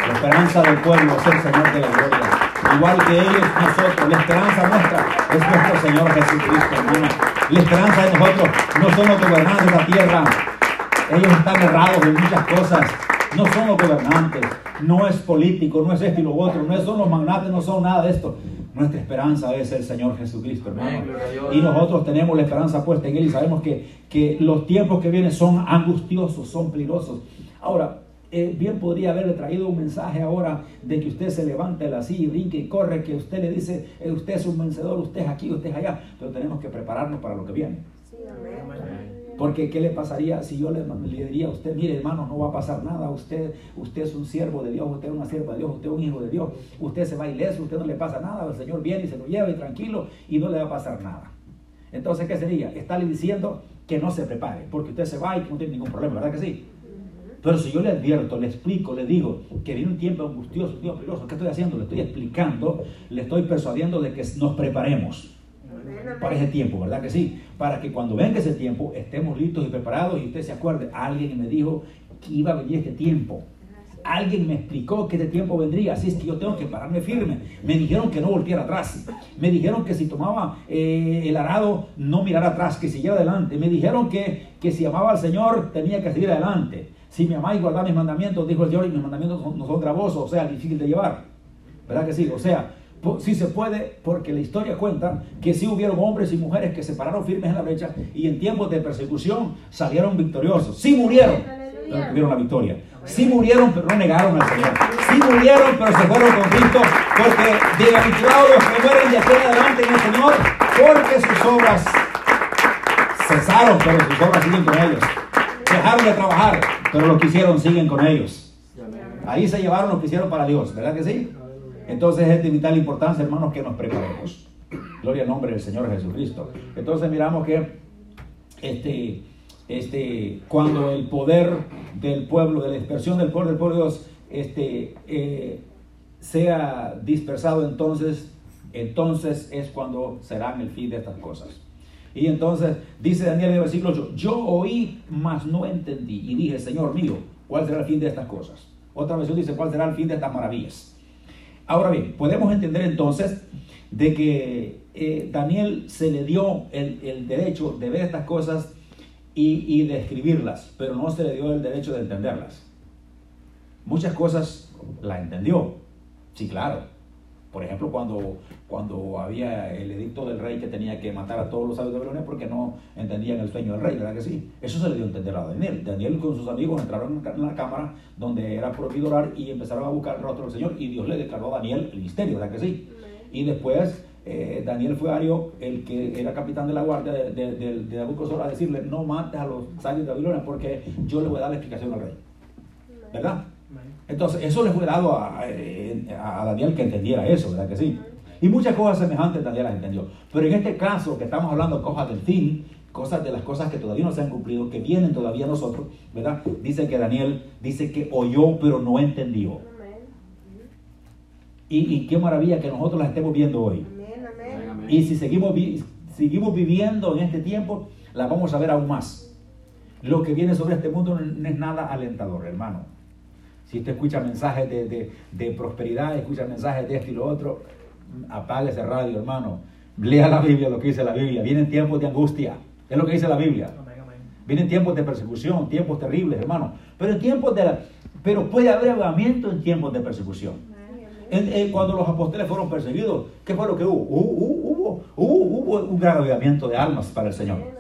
La esperanza del pueblo es el Señor de la gloria. Igual que ellos, nosotros, la esperanza nuestra es nuestro Señor Jesucristo. La esperanza de nosotros no son los gobernantes de la tierra. Ellos están errados en muchas cosas. No son los gobernantes, no es político, no es esto y lo otro, no son los magnates, no son nada de esto. Nuestra esperanza es el Señor Jesucristo, hermano. Y nosotros tenemos la esperanza puesta en Él y sabemos que, que los tiempos que vienen son angustiosos, son peligrosos. Ahora, eh, bien podría haberle traído un mensaje ahora de que usted se levante de la silla y brinque y corre, que usted le dice, eh, usted es un vencedor, usted es aquí, usted es allá, pero tenemos que prepararnos para lo que viene. Porque ¿qué le pasaría si yo le, le, diría a usted, mire hermano, no va a pasar nada, usted, usted es un siervo de Dios, usted es una sierva de Dios, usted es un hijo de Dios, usted se va ileso, usted no le pasa nada, el Señor viene y se lo lleva y tranquilo y no le va a pasar nada. Entonces, ¿qué sería? Estarle diciendo que no se prepare, porque usted se va y que no tiene ningún problema, ¿verdad que sí? Pero si yo le advierto, le explico, le digo que viene un tiempo angustioso, un tiempo peligroso, ¿qué estoy haciendo? Le estoy explicando, le estoy persuadiendo de que nos preparemos para ese tiempo, ¿verdad que sí? Para que cuando venga ese tiempo estemos listos y preparados y usted se acuerde, alguien me dijo que iba a venir este tiempo. Alguien me explicó que este tiempo vendría, así es que yo tengo que pararme firme. Me dijeron que no volviera atrás. Me dijeron que si tomaba eh, el arado no mirara atrás, que siguiera adelante. Me dijeron que, que si amaba al Señor tenía que seguir adelante. Si me amáis, guardad mis mandamientos, dijo el Señor, y mis mandamientos no son gravosos, o sea, difícil de llevar. ¿Verdad que sí? O sea, sí se puede, porque la historia cuenta que sí hubieron hombres y mujeres que se pararon firmes en la brecha y en tiempos de persecución salieron victoriosos. Sí murieron, pero tuvieron la victoria. Sí murieron, pero no negaron al Señor. Sí murieron, pero se fueron con Cristo, porque bienaventurados los que mueren de aquí adelante en el Señor, porque sus obras cesaron, pero sus obras siguen con ellos. Dejaron de trabajar, pero lo que hicieron siguen con ellos. Ahí se llevaron lo que hicieron para Dios, ¿verdad que sí? Entonces es de vital importancia, hermanos, que nos preparemos. Gloria al nombre del Señor Jesucristo. Entonces miramos que este, este, cuando el poder del pueblo, de la dispersión del poder del pueblo de Dios, este, eh, sea dispersado, entonces, entonces es cuando serán el fin de estas cosas. Y entonces dice Daniel en el versículo 8, yo oí, mas no entendí. Y dije, Señor mío, ¿cuál será el fin de estas cosas? Otra versión dice, ¿cuál será el fin de estas maravillas? Ahora bien, podemos entender entonces de que eh, Daniel se le dio el, derecho de ver estas cosas y, y de escribirlas, pero no se le dio el derecho de entenderlas. Muchas cosas la entendió, sí, claro, por ejemplo, cuando, cuando había el edicto del rey que tenía que matar a todos los sabios de Babilonia porque no entendían el sueño del rey, ¿verdad que sí? Eso se le dio a entender a Daniel. Daniel con sus amigos entraron en la cámara donde era prohibido orar y empezaron a buscar el rostro del Señor y Dios le declaró a Daniel el misterio, ¿verdad que sí? Y después eh, Daniel fue Ario, el que era capitán de la guardia de, de, de, de a decirle, no mates a los sabios de Babilonia porque yo le voy a dar la explicación al rey. ¿Verdad? Entonces, eso le fue dado a, a, Daniel que entendiera eso, ¿verdad que sí? Y muchas cosas semejantes Daniel las entendió. Pero en este caso, que estamos hablando de cosas del fin, cosas de las cosas que todavía no se han cumplido, que vienen todavía a nosotros, ¿verdad? Dice que Daniel dice que oyó, pero no entendió. Y, qué maravilla que nosotros las estemos viendo hoy. Y si seguimos, seguimos viviendo en este tiempo, las vamos a ver aún más. Lo que viene sobre este mundo no es nada alentador, hermano. Si usted escucha mensajes de, prosperidad, escucha mensajes de esto y lo otro, apague ese radio, hermano. Lea la Biblia, lo que dice la Biblia. Vienen tiempos de angustia. Es lo que dice la Biblia. Vienen tiempos de persecución, tiempos terribles, hermano. Pero en tiempos de pero puede haber avivamiento en tiempos de persecución. cuando los apóstoles fueron perseguidos, ¿qué fue lo que hubo? Hubo, hubo un gran avivamiento de almas para el Señor.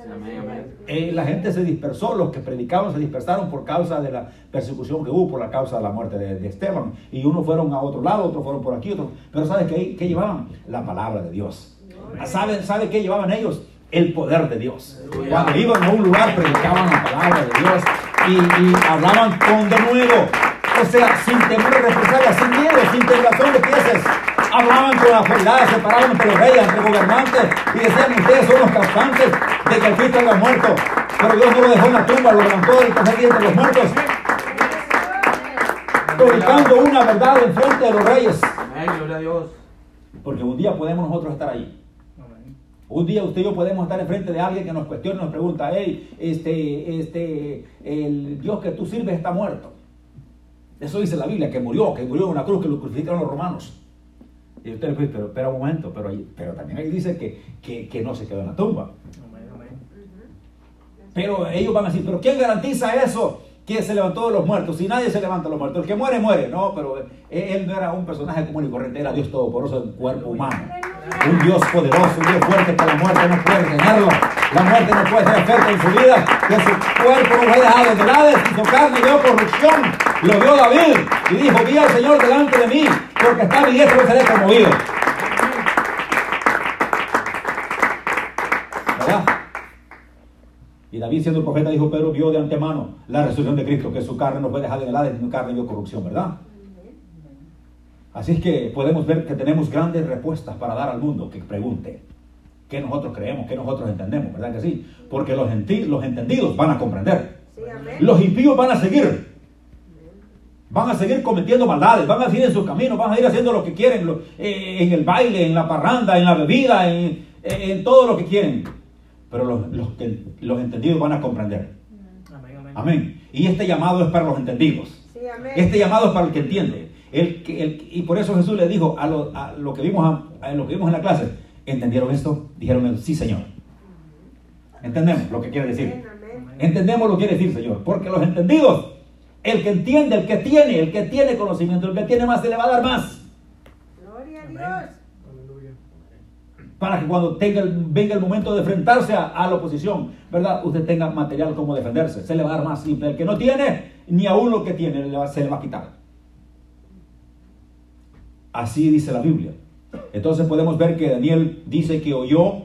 Eh, la gente se dispersó, los que predicaban se dispersaron por causa de la persecución que hubo, por la causa de la muerte de, Esteban. Y unos fueron a otro lado, otros fueron por aquí, otros. Pero ¿sabes qué, qué llevaban? La palabra de Dios. ¿Sabe, ¿Sabe qué llevaban ellos? El poder de Dios. Cuando iban a un lugar, predicaban la palabra de Dios y, y hablaban con de nuevo. O sea, sin temor de represalias, sin miedo, sin temblación de pies hablaban con la autoridad, se paraban entre reyes, entre gobernantes y decían, ustedes son los causantes de que el Cristo haya muerto. Pero Dios no lo dejó en la tumba, lo levantó del tercer día entre los muertos. Predicando una verdad en frente de los reyes. Porque un día podemos nosotros estar ahí. Un día usted y yo podemos estar enfrente de alguien que nos cuestiona, nos pregunta, hey, este, este, el Dios que tú sirves está muerto. Eso dice la Biblia, que murió, que murió en una cruz, que lo crucificaron los romanos. Y usted le dice, pero espera un momento, pero, pero también ahí dice que, que, que, no se quedó en la tumba. Pero ellos van a decir, pero ¿quién garantiza eso? ¿Quién se levantó de los muertos? Si nadie se levanta de los muertos, el que muere, muere. No, pero él no era un personaje común y corriente, era Dios todopoderoso en cuerpo humano. Un Dios poderoso, un Dios fuerte que la muerte no puede tenerlo. La muerte no puede ser efecto en su vida, que su cuerpo no fue dejado de lado, su carne dio corrupción. Lo vio David y dijo, vi al Señor delante de mí, porque está mi diestra y seré conmovido. ¿Verdad? Y David siendo profeta dijo, pero vio de antemano la resurrección de Cristo, que su carne no fue dejada en el Hades, ni carne dio corrupción, ¿verdad? Así es que podemos ver que tenemos grandes respuestas para dar al mundo que pregunte qué nosotros creemos, qué nosotros entendemos, ¿verdad que sí? Porque los, los entendidos van a comprender. los impíos van a seguir. Van a seguir cometiendo maldades, van a seguir en su camino, van a ir haciendo lo que quieren, eh, en el baile, en la parranda, en la bebida, en, todo lo que quieren. Pero los, los, entendidos van a comprender. Amén, Y este llamado es para los entendidos. Este llamado es para el que entiende. El, el, y por eso Jesús le dijo a lo, a lo que vimos a, lo que vimos en la clase, ¿entendieron esto? Dijeron, sí, Señor. Entendemos lo que quiere decir. Entendemos lo que quiere decir, Señor. Porque los entendidos, el que entiende, el que tiene, el que tiene conocimiento, el que tiene más, se le va a dar más. Gloria a Dios. Para que cuando tenga venga el momento de enfrentarse a, la oposición, ¿verdad? Usted tenga material como defenderse. Se le va a dar más. Y el que no tiene, ni aún lo que tiene, se le va a quitar. Así dice la Biblia. Entonces podemos ver que Daniel dice que oyó,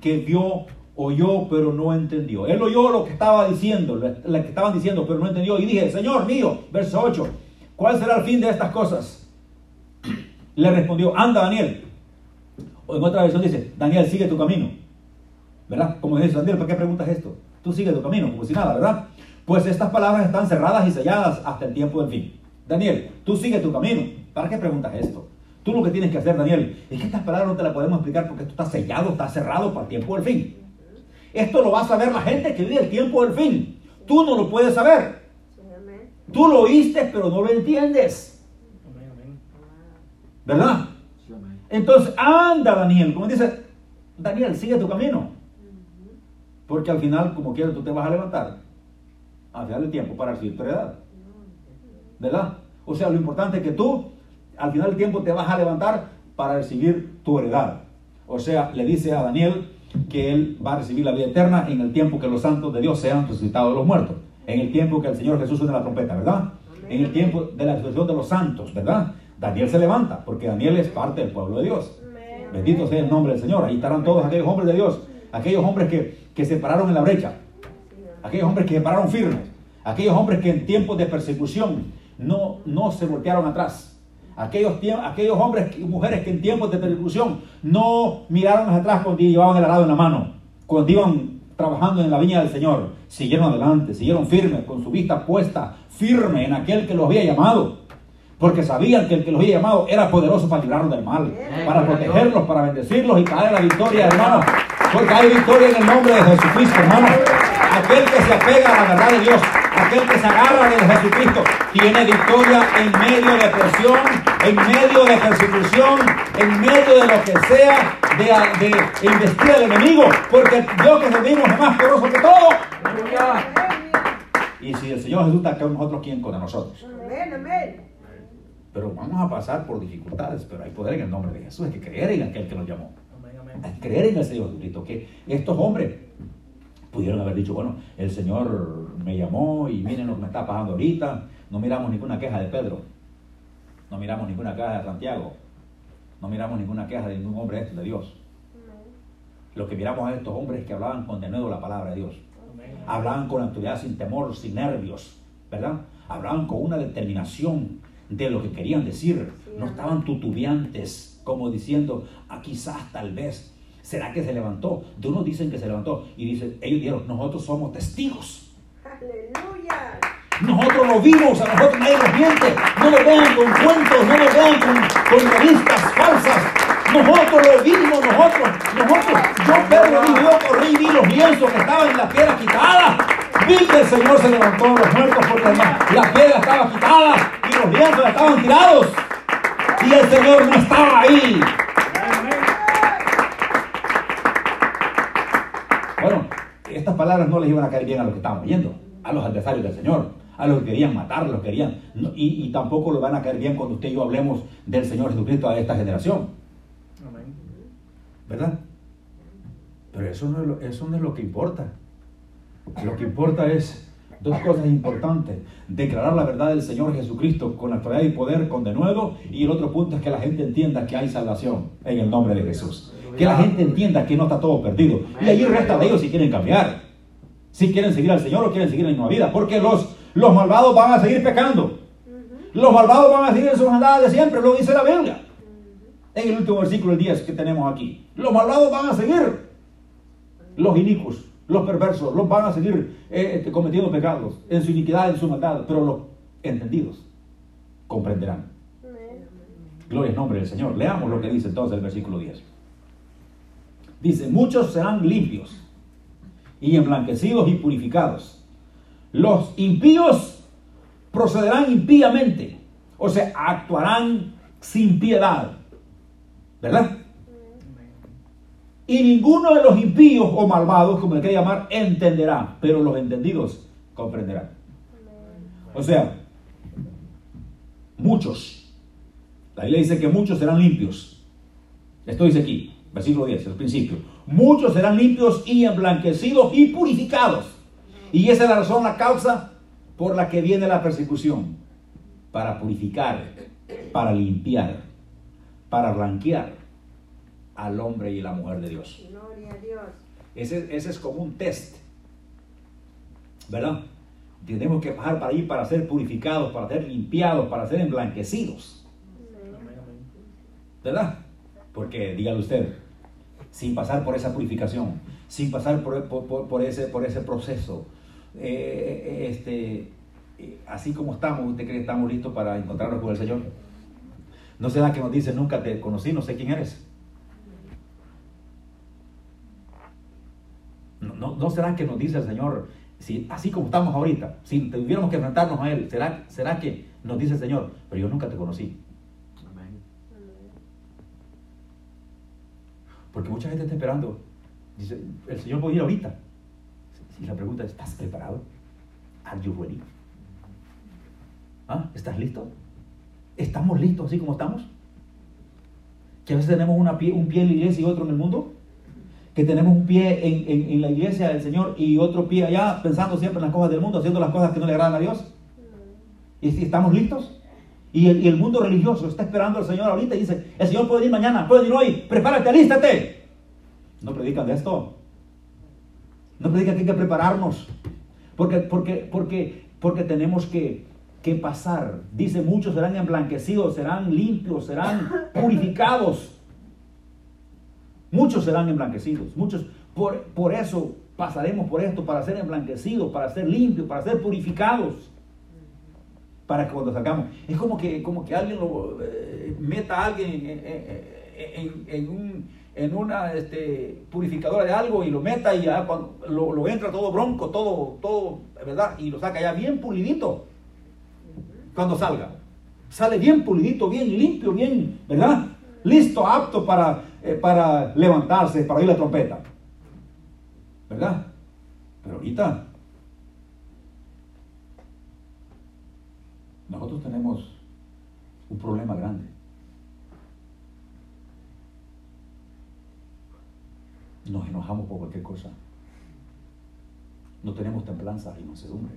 que vio, oyó, pero no entendió. Él oyó lo que estaba diciendo, lo que estaban diciendo, pero no entendió. Y dije, Señor mío, verso 8, ¿cuál será el fin de estas cosas? Le respondió, anda Daniel. O en otra versión dice, Daniel, sigue tu camino. ¿Verdad? Como dice Daniel, ¿para qué preguntas esto? Tú sigue tu camino, como si nada, ¿verdad? Pues estas palabras están cerradas y selladas hasta el tiempo del fin. Daniel, tú sigue tu camino. ¿Para qué preguntas esto? Tú lo que tienes que hacer, Daniel, es que estas palabras no te las podemos explicar porque esto está sellado, está cerrado para el tiempo del fin. Esto lo va a saber la gente que vive el tiempo del fin. Tú no lo puedes saber. Tú lo oíste, pero no lo entiendes. ¿Verdad? Entonces, anda, Daniel. Como dice, Daniel, sigue tu camino. Porque al final, como quieras, tú te vas a levantar. Al final del tiempo para recibir tu heredad. ¿Verdad? O sea, lo importante es que tú, al final del tiempo, te vas a levantar para recibir tu heredad. O sea, le dice a Daniel que él va a recibir la vida eterna en el tiempo que los santos de Dios sean resucitados de los muertos. En el tiempo que el Señor Jesús suene la trompeta, ¿verdad? En el tiempo de la resurrección de los santos, ¿verdad? Daniel se levanta, porque Daniel es parte del pueblo de Dios. Bendito sea el nombre del Señor. Ahí estarán todos aquellos hombres de Dios, aquellos hombres que, que se pararon en la brecha, aquellos hombres que se pararon firmes, aquellos hombres que en tiempos de persecución no, no se voltearon atrás. Aquellos, aquellos hombres y mujeres que en tiempos de persecución no miraron hacia atrás cuando llevaban el arado en la mano, cuando iban trabajando en la viña del Señor, siguieron adelante, siguieron firmes, con su vista puesta firme en aquel que los había llamado, porque sabían que el que los había llamado era poderoso para librarlos del mal, para protegerlos, para bendecirlos y caer la victoria, hermano, porque hay victoria en el nombre de Jesucristo, hermano. Aquel que se apega a la verdad de Dios, aquel que se agarra de Jesucristo, tiene victoria en medio de presión, en medio de persecución, en medio de lo que sea, de, de investir al enemigo, porque Dios que servimos es más poderoso que todo. Y si el Señor Jesús está con nosotros, ¿quién con nosotros? Pero vamos a pasar por dificultades, pero hay poder en el nombre de Jesús. Hay que creer en aquel que nos llamó. Hay que creer en el Señor Jesucristo. Que estos hombres pudieron haber dicho, bueno, el Señor me llamó y miren lo que me está pasando ahorita. No miramos ninguna queja de Pedro. No miramos ninguna queja de Santiago. No miramos ninguna queja de ningún hombre de Dios. Lo que miramos a estos hombres que hablaban con denuedo la palabra de Dios. Hablaban con autoridad, sin temor, sin nervios, ¿verdad? Hablaban con una determinación de lo que querían decir. No estaban tutubiantes, como diciendo, ah, quizás, tal vez, ¿será que se levantó? De unos dicen que se levantó y dicen, ellos dijeron, nosotros somos testigos. Aleluya. Nosotros lo vimos, a nosotros nadie nos miente. No lo vean con cuentos, no lo vean con, con revistas falsas. Nosotros lo vimos, nosotros, nosotros. Yo, Pedro, vi, yo corrí y vi los lienzos que estaban en la piedra quitada. Vi que el Señor se levantó de los muertos porque la piedra estaba quitada y los lienzos estaban tirados y el Señor no estaba ahí. Bueno, estas palabras no les iban a caer bien a los que estaban oyendo, a los adversarios del Señor, a los que querían matar, los querían, y, y tampoco le van a caer bien cuando usted y yo hablemos del Señor Jesucristo a esta generación. ¿Verdad? Pero eso no, es lo, eso no es lo que importa. Lo que importa es dos cosas importantes. Declarar la verdad del Señor Jesucristo con autoridad y poder, con denuedo. Y el otro punto es que la gente entienda que hay salvación en el nombre de Jesús. Que la gente entienda que no está todo perdido. Y allí resta de ellos si quieren cambiar. Si quieren seguir al Señor o quieren seguir la misma vida. Porque los, los malvados van a seguir pecando. Los malvados van a seguir en sus andadas de siempre. Lo dice la Biblia. En el último versículo, el 10 que tenemos aquí. Los malvados van a seguir. Los inicuos los perversos, los van a seguir eh, este, cometiendo pecados en su iniquidad, en su maldad, pero los entendidos comprenderán. Gloria al nombre del Señor. Leamos lo que dice entonces el versículo 10. Dice, muchos serán limpios y emblanquecidos y purificados. Los impíos procederán impíamente, o sea, actuarán sin piedad. ¿Verdad? Y ninguno de los impíos o malvados, como le quiera llamar, entenderá, pero los entendidos comprenderán. O sea, muchos. La Biblia dice que muchos serán limpios. Esto dice aquí, versículo 10, el principio. Muchos serán limpios y emblanquecidos y purificados. Y esa es la razón, la causa por la que viene la persecución. Para purificar, para limpiar, para blanquear al hombre y la mujer de Dios. Gloria a Dios. Ese, ese es como un test. ¿Verdad? Tenemos que pasar para ahí para ser purificados, para ser limpiados, para ser emblanquecidos. ¿Verdad? Porque, dígale usted, sin pasar por esa purificación, sin pasar por, por, ese, por ese proceso, eh, este, eh, así como estamos, ¿usted cree que estamos listos para encontrarnos con el Señor? ¿No será que nos dice, nunca te conocí, no sé quién eres? ¿No, será que nos dice el Señor, si, así como estamos ahorita, si tuviéramos que enfrentarnos a Él, ¿será, será que nos dice el Señor, pero yo nunca te conocí? Porque mucha gente está esperando. Dice, el Señor puede ir ahorita. Y la pregunta es, ¿estás preparado? ¿Are you ready? ¿Ah? ¿Estás listo? ¿Estamos listos así como estamos? Que a veces tenemos una pie, un pie en la iglesia y otro en el mundo que tenemos un pie en, la iglesia del Señor y otro pie allá, pensando siempre en las cosas del mundo, haciendo las cosas que no le agradan a Dios. ¿Y si estamos listos? Y el, mundo religioso está esperando al Señor ahorita y dice, el Señor puede ir mañana, puede ir hoy, prepárate, alístate. No predican de esto. No predican que hay que prepararnos. Porque, porque, porque, porque tenemos que, que pasar. Dice, muchos serán emblanquecidos, serán limpios, serán purificados. Muchos serán emblanquecidos, muchos. Por, por eso pasaremos por esto, para ser emblanquecidos, para ser limpios, para ser purificados. Para que cuando salgamos, es como que, como que alguien lo eh, meta a alguien en, un, en una este, purificadora de algo y lo meta y ya lo, lo, entra todo bronco, todo, todo, ¿verdad? Y lo saca ya bien pulidito cuando salga. Sale bien pulidito, bien limpio, bien, ¿verdad? Listo, apto para eh, para levantarse, para oír la trompeta. ¿Verdad? Pero ahorita nosotros tenemos un problema grande. Nos enojamos por cualquier cosa. No tenemos templanza y mansedumbre.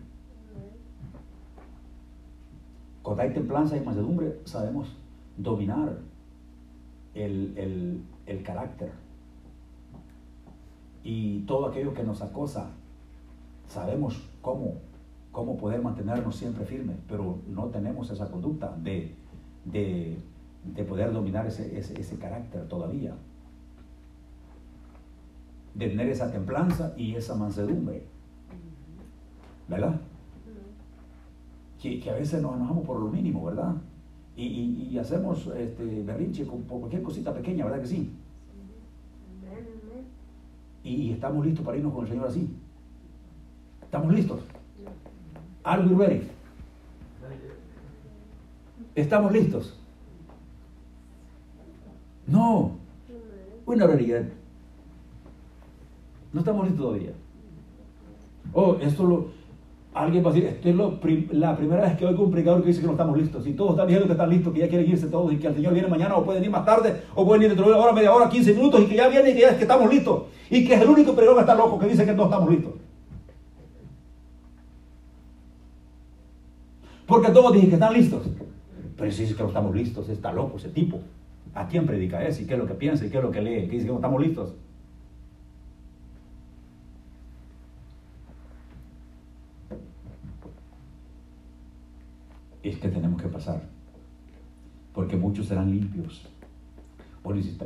Cuando hay templanza y mansedumbre, sabemos dominar el, el carácter. Y todo aquello que nos acosa, sabemos cómo, cómo poder mantenernos siempre firmes, pero no tenemos esa conducta de, de, poder dominar ese, ese, carácter todavía. De tener esa templanza y esa mansedumbre. ¿Verdad? Que, a veces nos enojamos por lo mínimo, ¿verdad? Y, hacemos este, berrinche por cualquier cosita pequeña, ¿verdad que sí? Y, estamos listos para irnos con el Señor así. ¿Estamos listos? ¿Are we ready? ¿Estamos listos? No. Una realidad. No estamos listos todavía. Oh, esto lo. Alguien va a decir, esto es lo la primera vez que oigo un predicador que dice que no estamos listos. Y todos están diciendo que están listos, que ya quieren irse todos y que el Señor viene mañana o pueden ir más tarde o pueden ir dentro de una hora, media hora, 15 minutos y que ya viene y que ya es que estamos listos. Y que es el único predicador que está loco que dice que no estamos listos. Porque todos dicen que están listos. Pero si dice que no estamos listos, está loco ese tipo. ¿A quién predica ese? ¿Y qué es lo que piensa? ¿Y qué es lo que lee? ¿Qué dice que no estamos listos? Es que tenemos que pasar. Porque muchos serán limpios.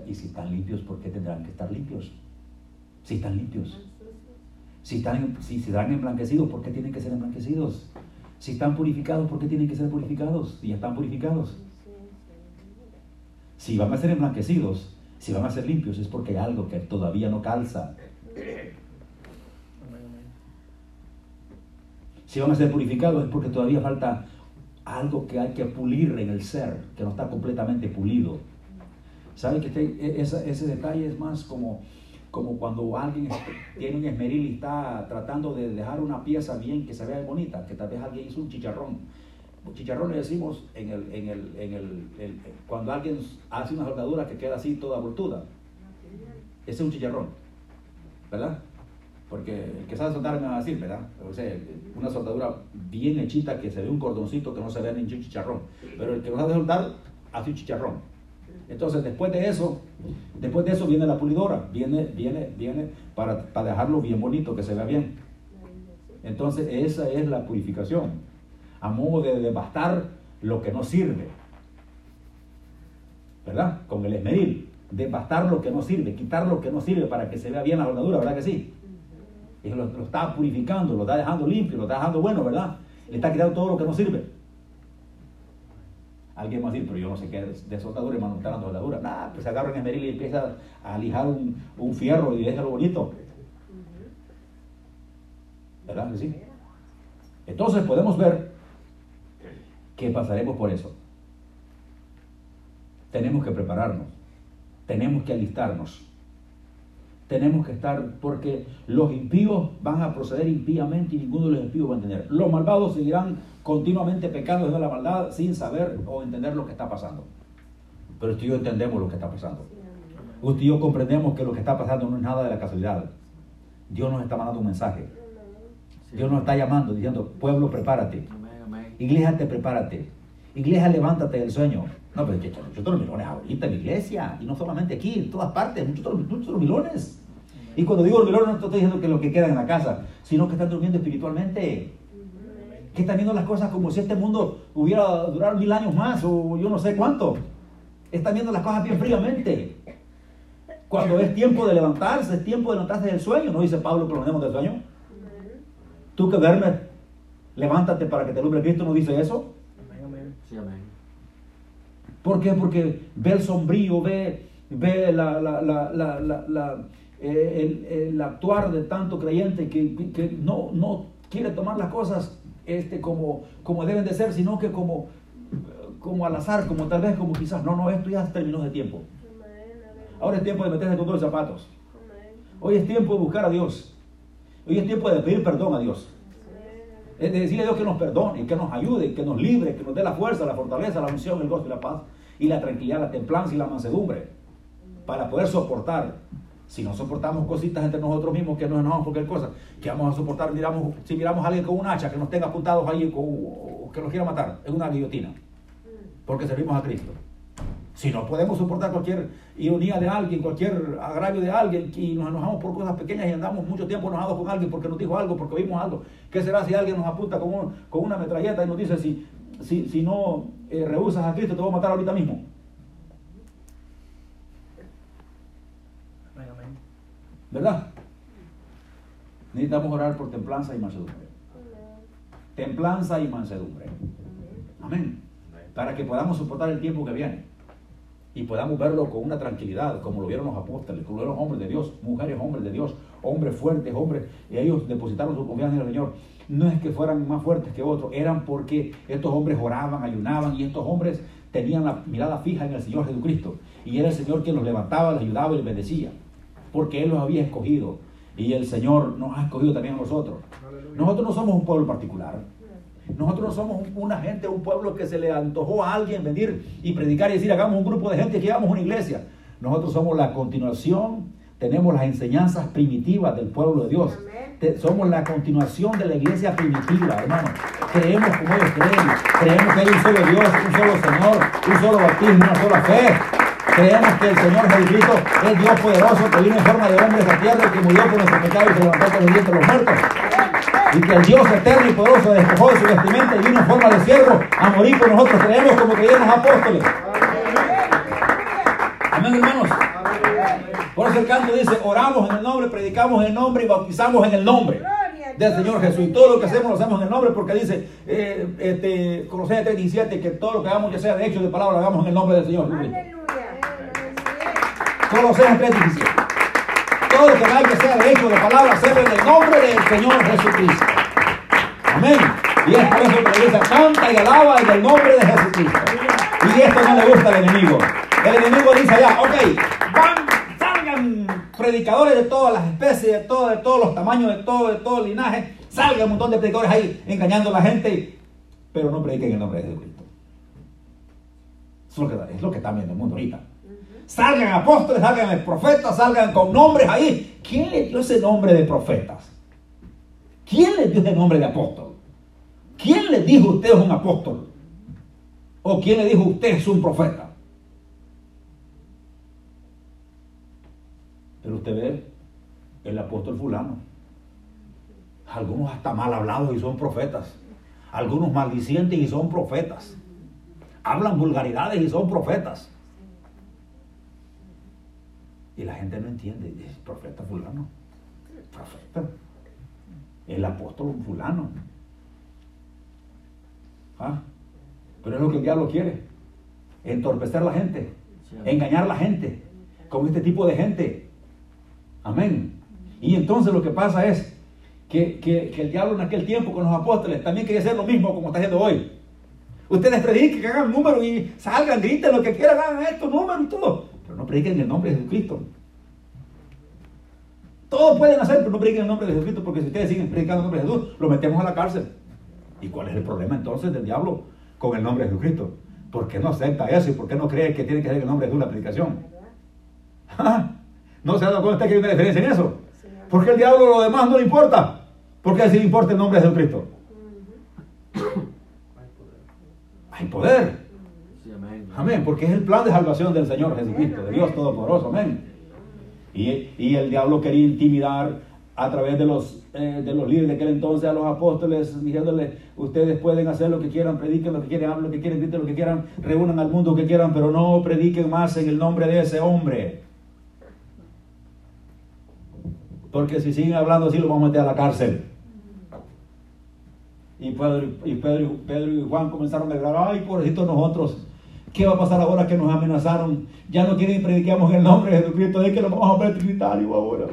y, si, están limpios, ¿por qué tendrán que estar limpios? Si están limpios. Si, están, si serán emblanquecidos, ¿por qué tienen que ser emblanquecidos? Si están purificados, ¿por qué tienen que ser purificados? Si están purificados. Si van a ser emblanquecidos, si van a ser limpios, es porque hay algo que todavía no calza. Si van a ser purificados, es porque todavía falta algo que hay que pulir en el ser, que no está completamente pulido. ¿Sabe que e, ese, detalle es más como, como cuando alguien tiene un esmeril y está tratando de dejar una pieza bien que se vea bonita, que tal vez alguien hizo un chicharrón. Chicharrón le decimos en el, en el, en el, cuando alguien hace una soldadura que queda así toda voltuda. Ese es un chicharrón, ¿verdad? Porque el que sabe soldar me va a decir, ¿verdad? O sea, una soldadura bien hechita que se ve un cordoncito que no se ve ni un chicharrón. Pero el que no sabe soldar hace un chicharrón. Entonces, después de eso, después de eso viene la pulidora, viene, viene, viene para, para dejarlo bien bonito, que se vea bien. Entonces, esa es la purificación, a modo de devastar lo que no sirve. ¿Verdad? Con el esmeril, devastar lo que no sirve, quitar lo que no sirve para que se vea bien la soldadura, ¿verdad que sí? Y lo, está purificando, lo está dejando limpio, lo está dejando bueno, ¿verdad? Le está quitando todo lo que no sirve. Alguien va a decir, pero yo no sé qué de soldadura, hermano, está dando soldadura. Nada, pues agarra en esmeril y empieza a lijar un, un fierro y déjalo bonito. ¿Verdad? Entonces podemos ver que pasaremos por eso. Tenemos que prepararnos, tenemos que alistarnos tenemos que estar, porque los impíos van a proceder impíamente y ninguno de los impíos va a entender. Los malvados seguirán continuamente pecando de la maldad sin saber o entender lo que está pasando. Pero usted y yo entendemos lo que está pasando. Usted y yo comprendemos que lo que está pasando no es nada de la casualidad. Dios nos está mandando un mensaje. Dios nos está llamando, diciendo, pueblo, prepárate. Iglesia, te prepárate. Iglesia, levántate del sueño. No, pero muchos otros milones ahorita en la iglesia, y no solamente aquí, en todas partes, muchos muchos milones. Y cuando digo milones no estoy diciendo que lo que queda en la casa, sino que están durmiendo espiritualmente. Que están viendo las cosas como si este mundo hubiera durado mil años más, o yo no sé cuánto. Están viendo las cosas bien fríamente. Cuando es tiempo de levantarse, es tiempo de levantarse del sueño, ¿no dice Pablo que lo del sueño? Tú que duermes, levántate para que te alumbre Cristo, ¿no dice eso? Sí, amén. ¿Por qué? Porque ve el sombrío, ve, ve la, la, eh, el, actuar de tanto creyente que, no, no quiere tomar las cosas este, como, como deben de ser, sino que como, como al azar, como tal vez como quizás, no, no, esto ya terminó de tiempo. Ahora es tiempo de meterse con todos los zapatos. Hoy es tiempo de buscar a Dios. Hoy es tiempo de pedir perdón a Dios. Es de decirle a Dios que nos perdone, que nos ayude, que nos libre, que nos dé la fuerza, la fortaleza, la unción, el gozo y la paz y la tranquilidad, la templanza y la mansedumbre para poder soportar. Si no soportamos cositas entre nosotros mismos que nos enojamos por cualquier cosa, que vamos a soportar, miramos, si miramos a alguien con un hacha que nos tenga apuntados ahí, o que nos quiera matar, es una guillotina, porque servimos a Cristo. Si no podemos soportar cualquier ironía de alguien, cualquier agravio de alguien, y nos enojamos por cosas pequeñas y andamos mucho tiempo enojados con alguien porque nos dijo algo, porque vimos algo, ¿qué será si alguien nos apunta con, con una metralleta y nos dice si, si, si no eh, rehusas a Cristo, te voy a matar ahorita mismo. ¿Verdad? Necesitamos orar por templanza y mansedumbre. Templanza y mansedumbre. Amén. Para que podamos soportar el tiempo que viene. Y podamos verlo con una tranquilidad, como lo vieron los apóstoles, como lo vieron hombres de Dios, mujeres, hombres de Dios, hombres fuertes, hombres, y ellos depositaron su confianza en el Señor. No es que fueran más fuertes que otros, eran porque estos hombres oraban, ayunaban y estos hombres tenían la mirada fija en el Señor Jesucristo. Y era el Señor quien los levantaba, les ayudaba y les bendecía, porque Él los había escogido y el Señor nos ha escogido también a nosotros. Nosotros no somos un pueblo particular. Nosotros no somos una gente, un pueblo que se le antojó a alguien venir y predicar y decir, hagamos un grupo de gente que hagamos una iglesia. Nosotros somos la continuación, tenemos las enseñanzas primitivas del pueblo de Dios. somos la continuación de la iglesia primitiva, hermano. Creemos como ellos creen. Creemos que hay un solo Dios, un solo Señor, un solo bautismo, una sola fe. Creemos que el Señor Jesucristo es Dios poderoso, que vino en forma de hombre a la tierra, que murió por nuestros pecados y se levantó con los dientes de los muertos. Y que el Dios eterno y poderoso despojó de su vestimenta y vino en forma de siervo a morir por nosotros. Creemos como creíamos apóstoles. Amén, hermanos. Por eso el canto dice, oramos en el nombre, predicamos en el nombre y bautizamos en el nombre del Señor Jesús. Y todo lo que hacemos lo hacemos en el nombre porque dice, eh, este, Colosenses 3.17, que todo lo que hagamos, ya sea de hecho de palabra, lo hagamos en el nombre del Señor. Colosenses 3:17. Todo lo que hay que de hecho de palabra, hacerlo en el nombre del Señor Jesucristo. Amén. Y es por eso que dice, canta y alaba en el nombre de Jesucristo. Y esto no le gusta al enemigo. El enemigo dice allá, ok, van, salgan predicadores de todas las especies, de, todo, de todos los tamaños, de todo, de todo el linaje. Salgan un montón de predicadores ahí engañando a la gente, pero no prediquen en el nombre de Jesucristo. Es lo que, es lo que está viendo el mundo ahorita. Salgan apóstoles, salgan profetas, salgan con nombres ahí. ¿Quién le dio ese nombre de profetas? ¿Quién le dio ese nombre de apóstol? ¿Quién le dijo usted es un apóstol? ¿O quién le dijo usted es un profeta? Pero usted ve el apóstol fulano. Algunos hasta mal hablados y son profetas. Algunos maldicientes y son profetas. Hablan vulgaridades y son profetas. Y la gente no entiende. Es profeta fulano. Profeta. El apóstol fulano. ¿Ah? Pero es lo que el diablo quiere. Entorpecer a la gente. Engañar a la gente. Con este tipo de gente. Amén. Y entonces lo que pasa es que, que, el diablo en aquel tiempo con los apóstoles también quería hacer lo mismo como está haciendo hoy. Ustedes prediquen, que hagan números y salgan, griten lo que quieran, hagan estos números y todo no prediquen en el nombre de Jesucristo. Todos pueden hacer, pero no prediquen en el nombre de Jesucristo, porque si ustedes siguen predicando en el nombre de Jesús, lo metemos a la cárcel. ¿Y cuál es el problema entonces del diablo con el nombre de Jesucristo? ¿Por qué no acepta eso y por qué no cree que tiene que ser el nombre de Jesús la predicación? ¿No se ha dado cuenta que hay una diferencia en eso? Porque el diablo lo demás no le importa. ¿Por qué sí le importa el nombre de Jesucristo? Hay poder. Amén, porque es el plan de salvación del Señor Jesucristo, de Dios Todopoderoso, amén. Y, el diablo quería intimidar a través de los, eh, de los líderes de aquel entonces a los apóstoles, diciéndoles, ustedes pueden hacer lo que quieran, prediquen lo que quieran, hablen lo que quieran, griten lo que quieran, reúnan al mundo que quieran, pero no prediquen más en el nombre de ese hombre. Porque si siguen hablando así, lo vamos a meter a la cárcel. Y Pedro y, Pedro, y Juan comenzaron a declarar, ay, pobrecito nosotros, ¿Qué va a pasar ahora que nos amenazaron? Ya no quieren que prediquemos el nombre de Jesucristo, es que lo vamos a predicar ahora.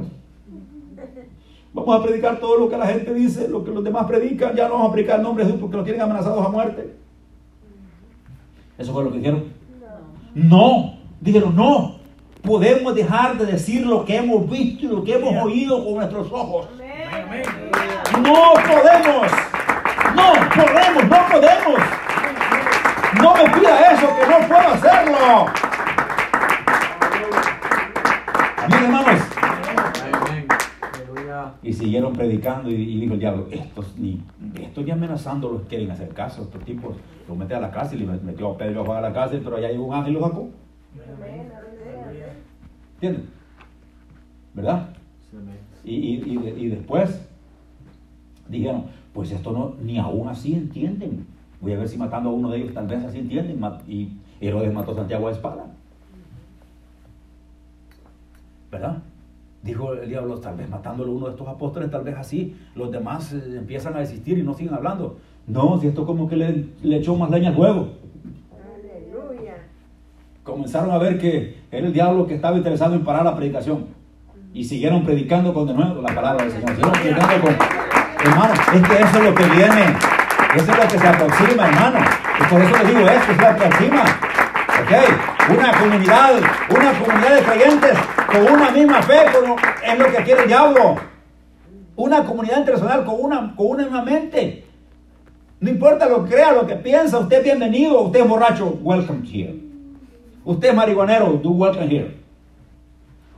Vamos a predicar todo lo que la gente dice, lo que los demás predican, ya no vamos a predicar el nombre de Jesús porque los tienen amenazados a muerte. ¿Eso fue lo que dijeron? No. Dijeron, no. Podemos dejar de decir lo que hemos visto y lo que hemos oído con nuestros ojos. No podemos. No podemos, no podemos. No me pida eso, que no puedo hacerlo. Amén, hermanos. Y siguieron predicando y, dijo el diablo, estos ni, estos ya amenazando los quieren hacer caso, estos tipos los mete a la cárcel y metió a Pedro a la cárcel, pero allá llegó un ángel y lo sacó. ¿Entienden? ¿Verdad? Y, y, y después dijeron, pues esto no, ni aún así entienden. Voy a ver si matando a uno de ellos tal vez así entienden. Y Herodes mató a Santiago a espada. ¿Verdad? Dijo el diablo, tal vez matándolo uno de estos apóstoles, tal vez así los demás eh, empiezan a desistir y no siguen hablando. No, si esto como que le, echó más leña al fuego. Aleluya. comenzaron a ver que era el diablo que estaba interesado en parar la predicación. Y siguieron predicando con de nuevo la palabra del Señor. Siguieron predicando con... Hermano, es que eso es lo que viene. Eso es lo que se aproxima, hermano. Y por eso les digo esto, se aproxima. ¿Ok? Una comunidad, una comunidad de creyentes con una misma fe, como es lo que quiere el diablo. Una comunidad internacional con una, con una misma mente. No importa lo que crea, lo que piensa, usted es bienvenido, usted es borracho, welcome here. Usted es marihuanero, do welcome here.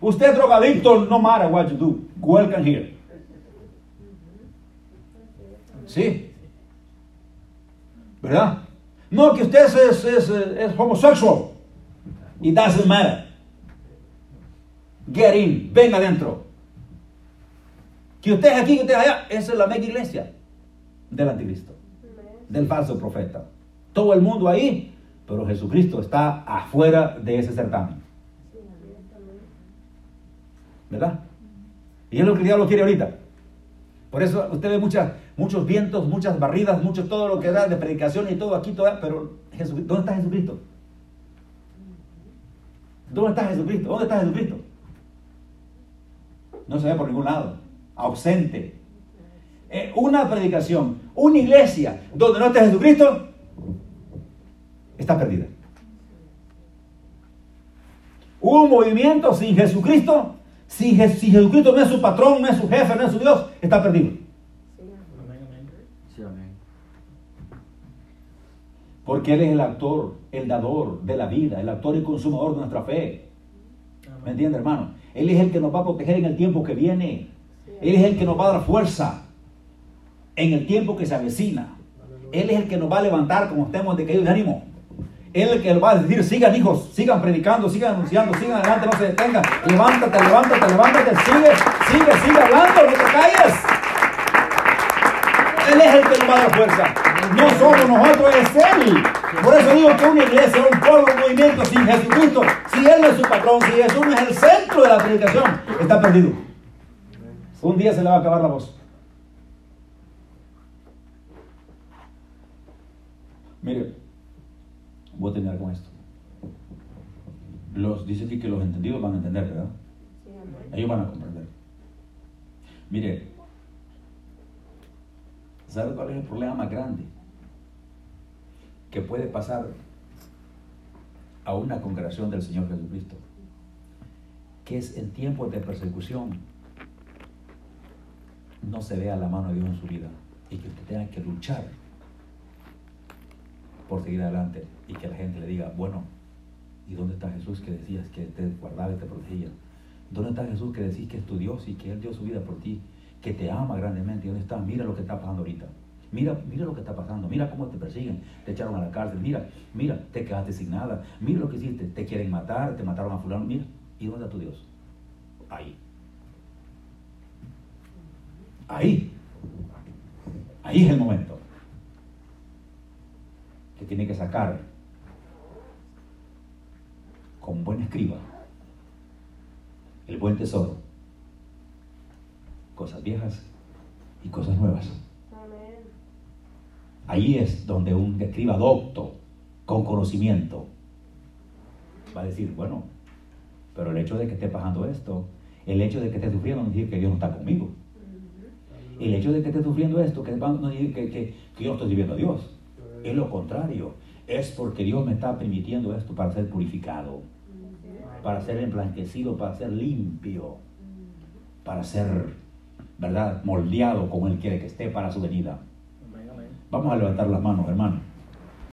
Usted es drogadicto, no matter what you do, welcome here. Sí. ¿Verdad? No, que usted es, es, es, homosexual. It doesn't matter. Get in, venga adentro. Que usted es aquí, que usted es allá, esa es la mega iglesia del anticristo, del falso profeta. Todo el mundo ahí, pero Jesucristo está afuera de ese certamen. ¿Verdad? Y es lo que el diablo quiere ahorita. Por eso usted ve muchas, muchos vientos, muchas barridas, mucho todo lo que da de predicación y todo aquí, todo, pero ¿dónde está Jesucristo? ¿Dónde está Jesucristo? ¿Dónde está Jesucristo? No se ve por ningún lado. Ausente. Eh, una predicación, una iglesia donde no está Jesucristo, está perdida. Un movimiento sin Jesucristo si, Jesucristo no es su patrón, no es su jefe, no es su Dios, está perdido. Porque Él es el actor, el dador de la vida, el actor y consumador de nuestra fe. ¿Me entiende, hermano? Él es el que nos va a proteger en el tiempo que viene. Él es el que nos va a dar fuerza en el tiempo que se avecina. Él es el que nos va a levantar como estemos de caído de ánimo. Él el que va a decir, sigan hijos, sigan predicando, sigan anunciando, sigan adelante, no se detengan. Levántate, levántate, levántate, sigue, sigue, sigue hablando, no te calles. Él es el que nos va a dar fuerza. No somos nosotros, es Él. Por eso digo que una iglesia, un pueblo, un movimiento sin Jesucristo, si Él no es su patrón, si Jesús no es el centro de la predicación, está perdido. Un día se le va a acabar la voz. Mire, voy a terminar con esto. Los, dice aquí que los entendidos van a entender, ¿verdad? Ellos van a comprender. Mire, ¿sabe cuál es el problema más grande? Que puede pasar a una congregación del Señor Jesucristo. Que es en tiempos de persecución no se vea la mano de Dios en su vida y que usted tenga que luchar por seguir adelante y que la gente le diga, bueno, ¿y dónde está Jesús que decías que te guardaba y te protegía? ¿Dónde está Jesús que decís que es tu Dios y que Él dio su vida por ti, que te ama grandemente? ¿Y dónde está? Mira lo que está pasando ahorita. Mira, mira lo que está pasando, mira cómo te persiguen, te echaron a la cárcel, mira, mira, te quedaste sin nada, mira lo que hiciste, te quieren matar, te mataron a fulano, mira, ¿y dónde está tu Dios? Ahí. Ahí. Ahí es el momento que tiene que sacar con buen escriba el buen tesoro, cosas viejas y cosas nuevas. Ahí es donde un escriba docto, con conocimiento, va a decir, bueno, pero el hecho de que esté pasando esto, el hecho de que esté sufriendo no dice que Dios no está conmigo. El hecho de que esté sufriendo esto que no que, que, que yo no estoy sirviendo a Dios. Es lo contrario. Es porque Dios me está permitiendo esto para ser purificado, para ser emblanquecido, para ser limpio, para ser, ¿verdad?, moldeado como Él quiere que esté para su venida. Vamos a levantar las manos, hermano.